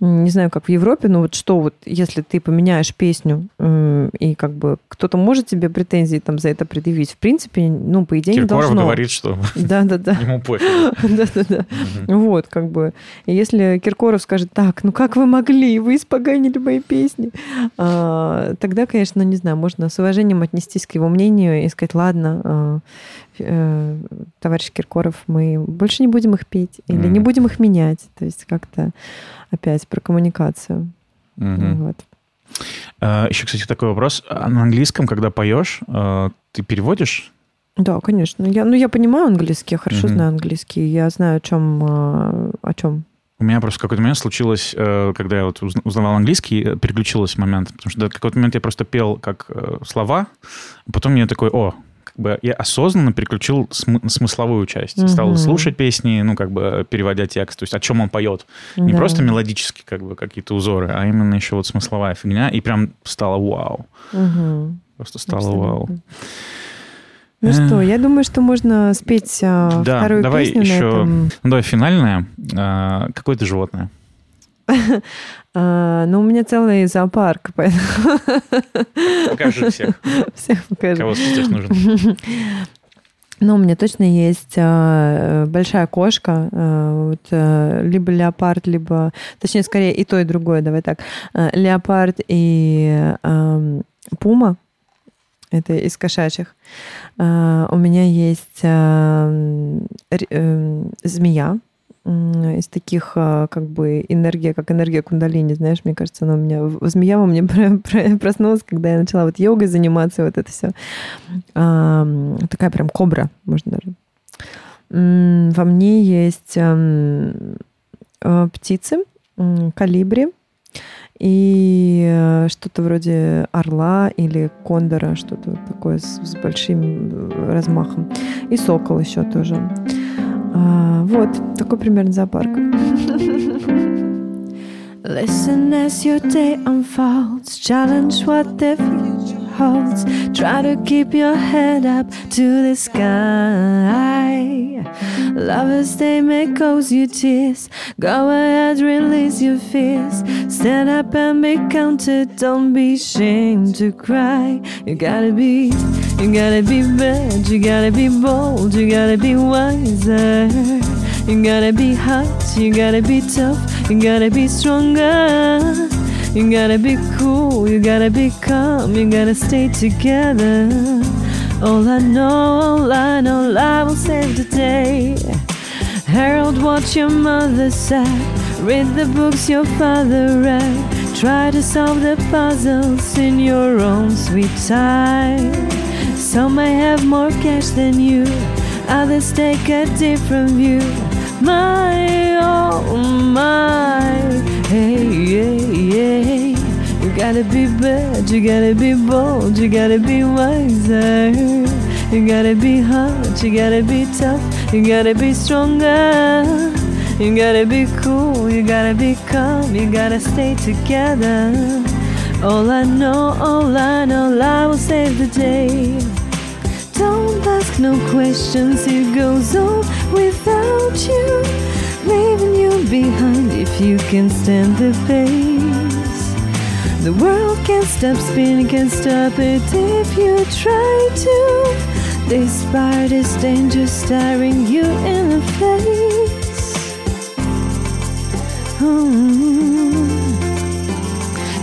не знаю, как в Европе, но вот что вот, если ты поменяешь песню э, и как бы кто-то может тебе претензии там за это предъявить, в принципе, ну, по идее, Киркоров не должно. говорит, что да-да-да. ему пофиг. Да-да-да. Вот, как бы. Если Киркоров скажет, так, ну как вы могли, вы испоганили мои песни, а, тогда, конечно, не знаю, можно с уважением отнестись к его мнению и сказать, ладно, а, э, товарищ Киркоров, мы больше не будем их петь или не будем их менять. То есть как-то опять про коммуникацию. Вот. А, Еще, кстати, такой вопрос. А на английском, когда поешь, ты переводишь да, конечно. Я, ну, я понимаю английский, я хорошо mm-hmm. знаю английский. Я знаю, о чем, о чем у меня просто какой-то момент случилось, э, когда я вот узнавал английский, э, переключилось момент, потому что в какой-то момент я просто пел как э, слова, а потом я такой, о, как бы я осознанно переключил см- смысловую часть. Угу. Стал слушать песни, ну, как бы переводя текст, то есть о чем он поет. Не да. просто мелодически как бы какие-то узоры, а именно еще вот смысловая фигня. И прям стало вау. Угу. Просто стало Абсолютно. вау. Ну что, я думаю, что можно спеть а, да, вторую давай песню еще, на этом. Ну, давай финальная. А, какое то животное? А, ну, у меня целый зоопарк, поэтому... Покажи всех. Всех покажи. Кого сейчас нужен? Ну, у меня точно есть а, большая кошка, а, вот, а, либо леопард, либо, точнее, скорее и то, и другое, давай так, а, леопард и а, пума, это из кошачьих. Uh, у меня есть uh, uh, змея из таких как бы энергия, как энергия кундалини, знаешь, мне кажется, она у меня змея во мне проснулась, когда я начала вот йогой заниматься, вот это все. Такая прям кобра, можно даже. Во мне есть птицы, калибри, и э, что-то вроде орла или кондора, что-то такое с, с большим э, размахом. И сокол еще тоже. А, вот, такой примерно зоопарк. Listen as your day unfolds, challenge what the future holds. Try to keep your head up to the sky. Lovers, they may cause you tears. Go ahead, release your fears. Stand up and be counted. Don't be ashamed to cry. You gotta be, you gotta be bad. You gotta be bold. You gotta be wiser. You gotta be hot, you gotta be tough, you gotta be stronger. You gotta be cool, you gotta be calm, you gotta stay together. All I know, all I know, love will save the day. Harold, what your mother said. Read the books your father read. Try to solve the puzzles in your own sweet time. Some may have more cash than you, others take a different view my, oh my. Hey, hey, hey. You gotta be bad, you gotta be bold, you gotta be wiser. You gotta be hot, you gotta be tough, you gotta be stronger. You gotta be cool, you gotta be calm, you gotta stay together. All I know, all I know, I will save the day. Don't ask no questions, it goes on without you, leaving you behind if you can stand the pace. The world can't stop spinning, can't stop it if you try to. Despite its danger staring you in the face. Hmm.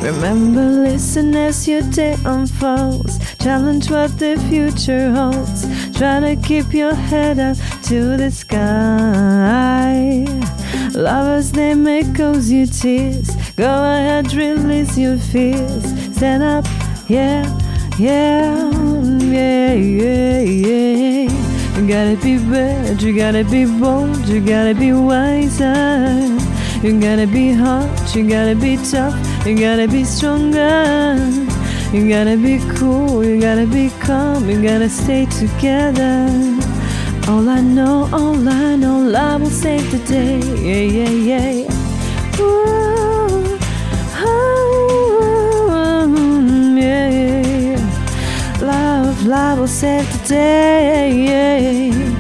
Remember, listen as your day unfolds. Challenge what the future holds. Try to keep your head up to the sky. Lovers, they may cause you tears. Go ahead, release your fears. Stand up, yeah, yeah, yeah, yeah, yeah. You gotta be bad, you gotta be bold, you gotta be wiser. You gotta be hot, you gotta be tough, you gotta be stronger. You gotta be cool, you gotta be calm, you gotta stay together. All I know, all I know, love will save the day. Yeah, yeah, yeah. Ooh, oh, yeah, yeah. love will save the day.